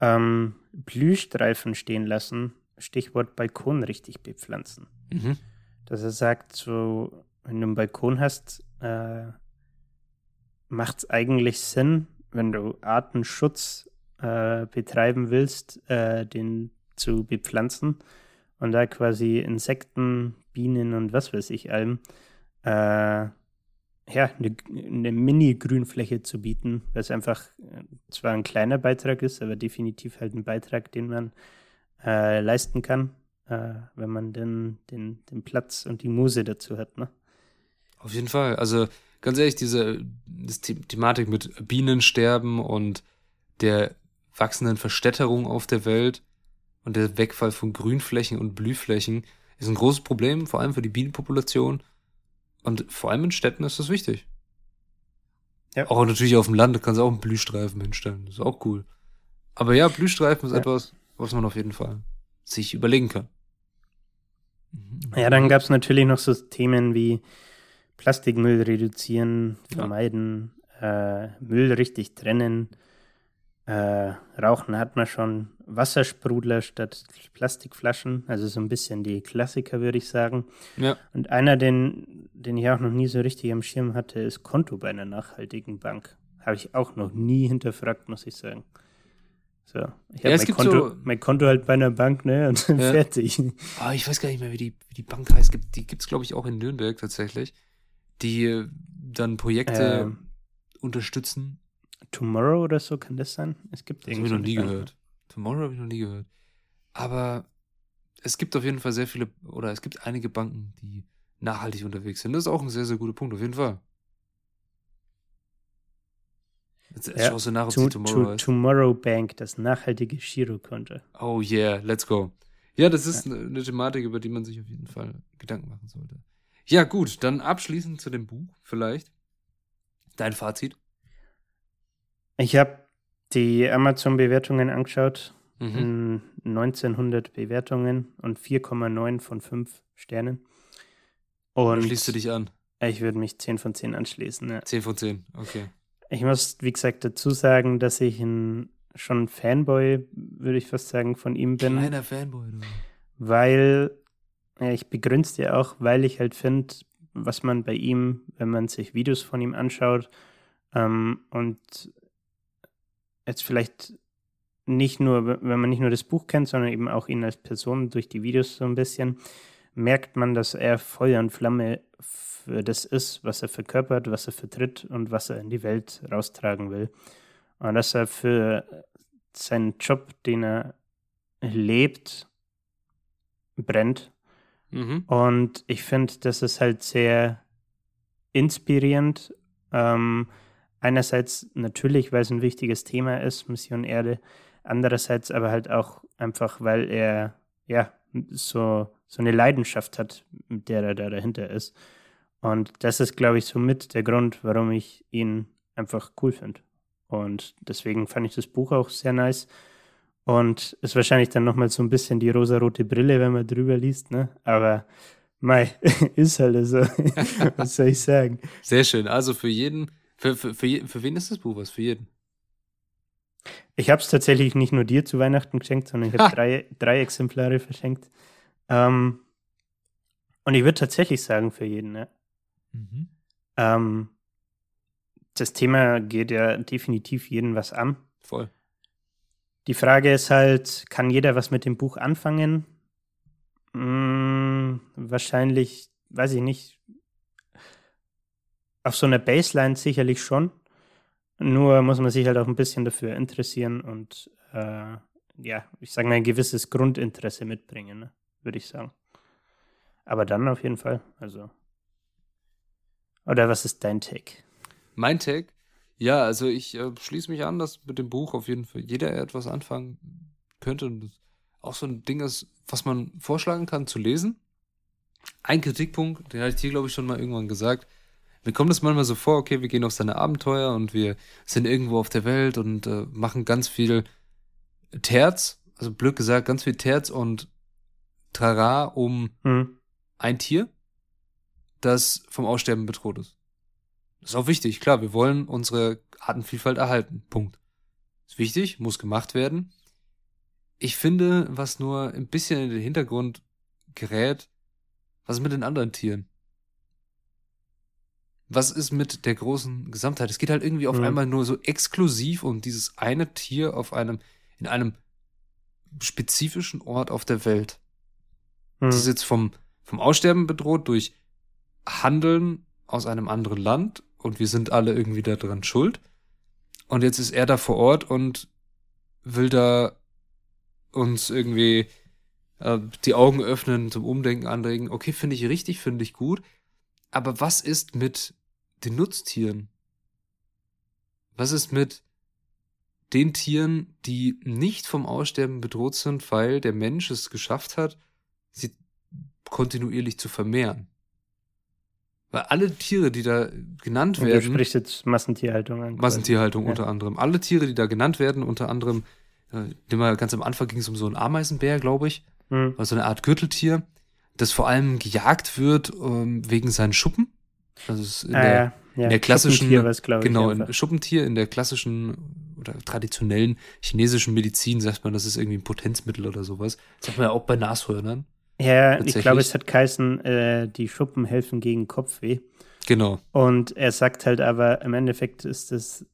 Ähm, Blühstreifen stehen lassen. Stichwort Balkon richtig bepflanzen. Mhm. Dass er sagt, so, wenn du einen Balkon hast, äh, macht es eigentlich Sinn, wenn du Artenschutz äh, betreiben willst, äh, den zu bepflanzen und da quasi Insekten, Bienen und was weiß ich allem, äh, ja, eine, eine Mini-Grünfläche zu bieten, es einfach äh, zwar ein kleiner Beitrag ist, aber definitiv halt ein Beitrag, den man äh, leisten kann, äh, wenn man denn den, den Platz und die Muse dazu hat, ne? Auf jeden Fall. Also ganz ehrlich, diese das The Thematik mit Bienensterben und der wachsenden Verstädterung auf der Welt und der Wegfall von Grünflächen und Blühflächen ist ein großes Problem, vor allem für die Bienenpopulation. Und vor allem in Städten ist das wichtig. Ja. Auch natürlich auf dem Land kannst du auch einen Blühstreifen hinstellen. Das ist auch cool. Aber ja, Blühstreifen ist Ja. etwas, was man auf jeden Fall sich überlegen kann. Mhm. Ja, dann gab es natürlich noch so Themen wie Plastikmüll reduzieren, Ja. vermeiden, äh, Müll richtig trennen, Äh, Rauchen hat man schon Wassersprudler statt Plastikflaschen, also so ein bisschen die Klassiker, würde ich sagen. Ja. Und einer, den, den ich auch noch nie so richtig am Schirm hatte, ist Konto bei einer nachhaltigen Bank. Habe ich auch noch nie hinterfragt, muss ich sagen. So, ich Ja, habe es mein, gibt Konto, so- mein Konto halt bei einer Bank, ne, und dann Ja. fertig. Ah, ich weiß gar nicht mehr, wie die, wie die Bank heißt. Gibt- Die gibt's glaube ich, auch in Nürnberg tatsächlich. Die äh, dann Projekte Ähm, unterstützen. Tomorrow oder so, kann das sein? Es gibt Das habe ich noch nie gehört. Tomorrow habe ich noch nie gehört. Aber es gibt auf jeden Fall sehr viele, oder es gibt einige Banken, die nachhaltig unterwegs sind. Das ist auch ein sehr, sehr guter Punkt, auf jeden Fall. Jetzt, Ja, schaust du nach, ob To, Tomorrow to. Tomorrow Bank, das nachhaltige Girokonto. Oh yeah, let's go. Ja, das ist eine, eine Thematik, über die man sich auf jeden Fall Gedanken machen sollte. Ja, gut, dann abschließend zu dem Buch vielleicht. Dein Fazit? Ich habe die Amazon-Bewertungen angeschaut. Mhm. Mm, 1900 Bewertungen und 4,9 von 5 Sternen. Und Schließt du dich an? ich würde mich 10 von 10 anschließen. Ja. 10 von 10, okay. Ich muss, wie gesagt, dazu sagen, dass ich ein, schon Fanboy, würde ich fast sagen, von ihm bin. Kleiner Fanboy, du. weil ja, ich begründe es dir auch, weil ich halt finde, was man bei ihm, wenn man sich Videos von ihm anschaut ähm, und jetzt vielleicht nicht nur, wenn man nicht nur das Buch kennt, sondern eben auch ihn als Person durch die Videos so ein bisschen, merkt man, dass er Feuer und Flamme für das ist, was er verkörpert, was er vertritt und was er in die Welt raustragen will. Und dass er für seinen Job, den er lebt, brennt. Mhm. Und ich finde, das ist halt sehr inspirierend. Ähm, einerseits natürlich, weil es ein wichtiges Thema ist, Mission Erde. Andererseits aber halt auch einfach, weil er ja so, so eine Leidenschaft hat, mit der er da dahinter ist. Und das ist, glaube ich, so mit der Grund, warum ich ihn einfach cool finde. Und deswegen fand ich das Buch auch sehr nice. Und ist wahrscheinlich dann nochmal so ein bisschen die rosarote Brille, wenn man drüber liest, ne? Aber mei, ist halt so. Was soll ich sagen? Sehr schön. Also für jeden, für, für, für, für wen ist das Buch was? Für jeden. Ich habe es tatsächlich nicht nur dir zu Weihnachten geschenkt, sondern ich Ha! habe drei, drei Exemplare verschenkt. Ähm, und ich würde tatsächlich sagen, für jeden, ne? Mhm. Ähm, das Thema geht ja definitiv jeden was an. Voll. Die Frage ist halt, kann jeder was mit dem Buch anfangen? Hm, wahrscheinlich, weiß ich nicht. Auf so einer Baseline sicherlich schon. Nur muss man sich halt auch ein bisschen dafür interessieren und äh, ja, ich sage mal, ein gewisses Grundinteresse mitbringen, ne? würde ich sagen. Aber dann auf jeden Fall. Also. Oder was ist dein Take? Mein Take? Ja, also ich äh, schließe mich an, dass mit dem Buch auf jeden Fall jeder etwas anfangen könnte. Und auch so ein Ding ist, was man vorschlagen kann zu lesen. Ein Kritikpunkt, den hatte ich dir, glaube ich, schon mal irgendwann gesagt. Mir kommt es manchmal so vor, okay, wir gehen auf seine Abenteuer und wir sind irgendwo auf der Welt und äh, machen ganz viel Terz, also blöd gesagt, ganz viel Terz und Trara um Hm. ein Tier, das vom Aussterben bedroht ist. Das ist auch wichtig, klar, wir wollen unsere Artenvielfalt erhalten. Punkt. Ist wichtig, muss gemacht werden. Ich finde, was nur ein bisschen in den Hintergrund gerät, was ist mit den anderen Tieren? Was ist mit der großen Gesamtheit? Es geht halt irgendwie auf Mhm. einmal nur so exklusiv um dieses eine Tier auf einem, in einem spezifischen Ort auf der Welt. Hm. Das ist jetzt vom, vom Aussterben bedroht durch Handeln aus einem anderen Land und wir sind alle irgendwie daran schuld. Und jetzt ist er da vor Ort und will da uns irgendwie äh, die Augen öffnen, zum Umdenken anregen. Okay, finde ich richtig, finde ich gut. Aber was ist mit den Nutztieren? Was ist mit den Tieren, die nicht vom Aussterben bedroht sind, weil der Mensch es geschafft hat, sie kontinuierlich zu vermehren? Weil alle Tiere, die da genannt Und du werden, sprichst jetzt Massentierhaltung an. Massentierhaltung Ja. unter anderem, alle Tiere, die da genannt werden, unter anderem, äh, wir ganz am Anfang ging es um so einen Ameisenbär, glaube ich, Hm. also eine Art Gürteltier, das vor allem gejagt wird ähm, wegen seinen Schuppen, Also es ist in, der, ja, in der klassischen, Schuppentier genau, in Schuppentier, in der klassischen oder traditionellen chinesischen Medizin sagt man, das ist irgendwie ein Potenzmittel oder sowas. Das sagt man ja auch bei Nashörnern. Ja, ich glaube, es hat geheißen, äh, die Schuppen helfen gegen Kopfweh. Genau. Und er sagt halt aber, im Endeffekt ist das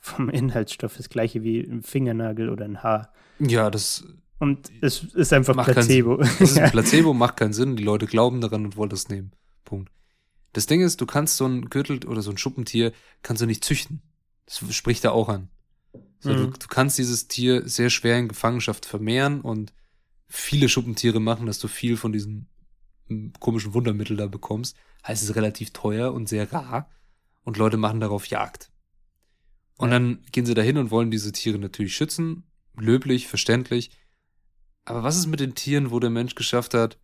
vom Inhaltsstoff das gleiche wie ein Fingernagel oder ein Haar. Ja, das, Und es ist einfach Placebo. das ist ein Placebo, macht keinen Sinn. Die Leute glauben daran und wollen das nehmen. Punkt. Das Ding ist, du kannst so ein Gürtel oder so ein Schuppentier kannst du nicht züchten. Das spricht da auch an. So, du, Mhm. du kannst dieses Tier sehr schwer in Gefangenschaft vermehren und viele Schuppentiere machen, dass du viel von diesem mm, komischen Wundermittel da bekommst. Heißt es ist relativ teuer und sehr rar und Leute machen darauf Jagd. Und Ja. dann gehen sie dahin und wollen diese Tiere natürlich schützen. Löblich, verständlich. Aber was ist mit den Tieren, wo der Mensch geschafft hat,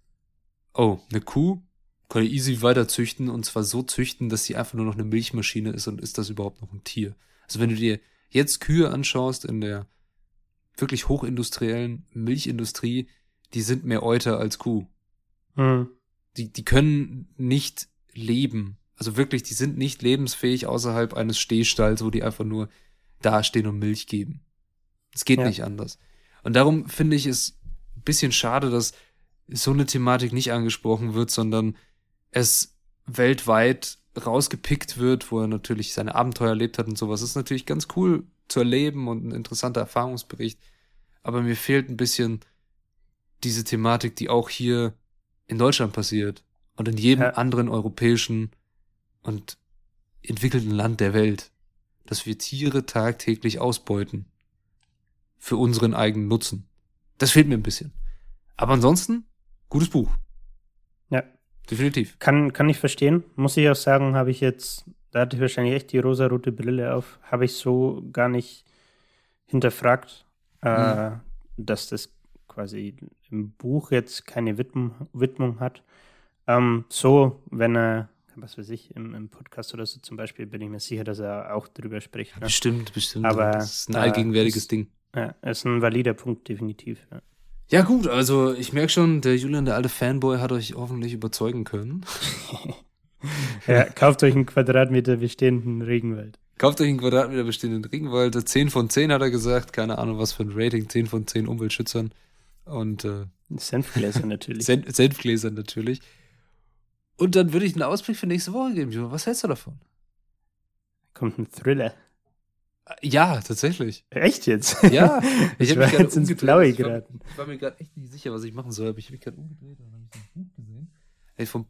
oh, eine Kuh kann ich easy weiter züchten und zwar so züchten, dass sie einfach nur noch eine Milchmaschine ist und ist das überhaupt noch ein Tier? Also wenn du dir jetzt Kühe anschaust in der wirklich hochindustriellen Milchindustrie, die sind mehr Euter als Kuh. Hm. Die, die können nicht leben. Also wirklich, die sind nicht lebensfähig außerhalb eines Stehstalls, wo die einfach nur dastehen und Milch geben. Es geht Ja. nicht anders. Und darum finde ich es ein bisschen schade, dass so eine Thematik nicht angesprochen wird, sondern es weltweit rausgepickt wird, wo er natürlich seine Abenteuer erlebt hat und sowas. Das ist natürlich ganz cool zu erleben und ein interessanter Erfahrungsbericht. Aber mir fehlt ein bisschen diese Thematik, die auch hier in Deutschland passiert und in jedem Ja. anderen europäischen und entwickelten Land der Welt, dass wir Tiere tagtäglich ausbeuten für unseren eigenen Nutzen. Das fehlt mir ein bisschen. Aber ansonsten, gutes Buch. Definitiv. Kann, kann ich verstehen. Muss ich auch sagen, habe ich jetzt, da hatte ich wahrscheinlich echt die rosarote Brille auf, habe ich so gar nicht hinterfragt, äh, dass das quasi im Buch jetzt keine Widmung, Widmung hat. Ähm, so, wenn er, was weiß ich, im, im Podcast oder so zum Beispiel, bin ich mir sicher, dass er auch drüber spricht. Ne? Bestimmt, bestimmt. Aber, das ist ein äh, allgegenwärtiges das- Ding. Ja, ist ein valider Punkt, definitiv. Ja. Ja, gut, also ich merke schon, der Julian, der alte Fanboy, hat euch hoffentlich überzeugen können. Ja, kauft euch einen Quadratmeter bestehenden Regenwald. Kauft euch einen Quadratmeter bestehenden Regenwald. 10 von 10 hat er gesagt. Keine Ahnung, was für ein Rating. 10 von 10 Umweltschützern. Und äh, Senfgläser natürlich. Sen Senfgläsern natürlich. Und dann würde ich einen Ausblick für nächste Woche geben. Julian. Was hältst du davon? Kommt ein Thriller. Äh, Ja, tatsächlich. Echt jetzt? Ja, Ich hab war jetzt ins. Blaue Ich war- geraten. Ich war mir gerade echt nicht sicher, was ich machen soll, aber ich habe mich gerade umgedreht und habe ich ein Buch gesehen, das ich vor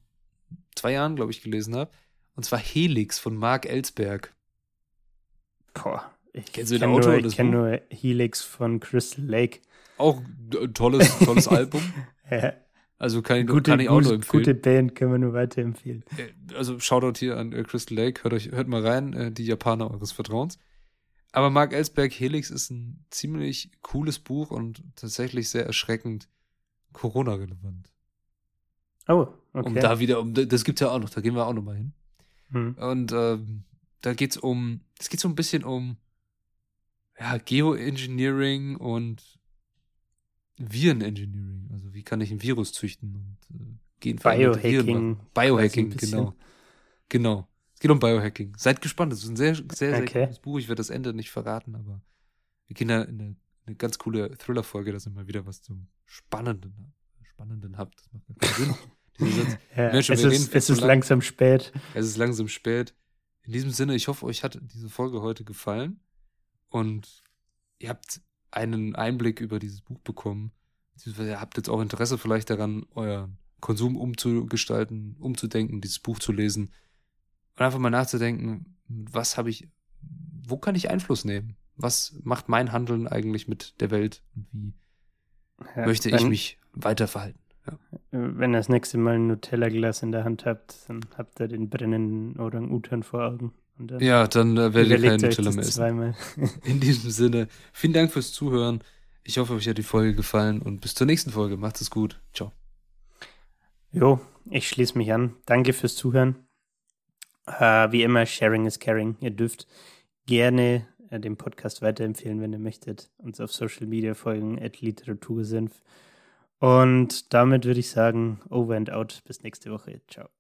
zwei Jahren, glaube ich, gelesen habe. Und zwar Helix von Mark Ellsberg. Boah, ich du den kenn Autor nur, Ich kenne nur Helix von Crystal Lake. Auch ein tolles, tolles Album. Ja, Also kann ich, gute, kann ich auch nur empfehlen. gute Band können wir nur weiterempfehlen. Äh, Also Shoutout hier an äh, Crystal Lake, hört euch, hört mal rein, die Japaner eures Vertrauens. Aber Mark Ellsberg Helix ist ein ziemlich cooles Buch und tatsächlich sehr erschreckend Corona-relevant. Oh, okay. Um da wieder, um das gibt's ja auch noch, da gehen wir auch noch mal hin. hm. Und ähm, da geht's um, es geht so ein bisschen um ja, Geoengineering und Virenengineering. Also wie kann ich ein Virus züchten und äh, genveränderte Viren Biohacking. machen. Biohacking, genau. Genau. Es geht um Biohacking. Seid gespannt. Es ist ein sehr, sehr, sehr Okay. cooles Buch. Ich werde das Ende nicht verraten, aber wir gehen da in eine, eine ganz coole Thriller-Folge, dass ihr mal wieder was zum Spannenden, Spannenden habt. Das macht keinen Sinn. Ja, Mensch, es ist, es ist lang. langsam spät. Es ist langsam spät. In diesem Sinne, ich hoffe, euch hat diese Folge heute gefallen und ihr habt einen Einblick über dieses Buch bekommen. Beziehungsweise ihr habt jetzt auch Interesse vielleicht daran, euren Konsum umzugestalten, umzudenken, dieses Buch zu lesen und einfach mal nachzudenken, was habe ich, wo kann ich Einfluss nehmen? Was macht mein Handeln eigentlich mit der Welt und wie Ja, möchte ich mich weiter verhalten? Wenn ihr das nächste Mal ein Nutella-Glas in der Hand habt, dann habt ihr den brennenden Orang-Utan vor Augen. Dann Ja, dann äh, werdet ihr euch Nutella mehr essen. In diesem Sinne, vielen Dank fürs Zuhören. Ich hoffe, euch hat die Folge gefallen und bis zur nächsten Folge. Macht es gut. Ciao. Jo, ich schließe mich an. Danke fürs Zuhören. Äh, wie immer, Sharing is Caring. Ihr dürft gerne äh, den Podcast weiterempfehlen, wenn ihr möchtet. Uns auf Social Media folgen, at Literatursenf. Und damit würde ich sagen, over and out. Bis nächste Woche. Ciao.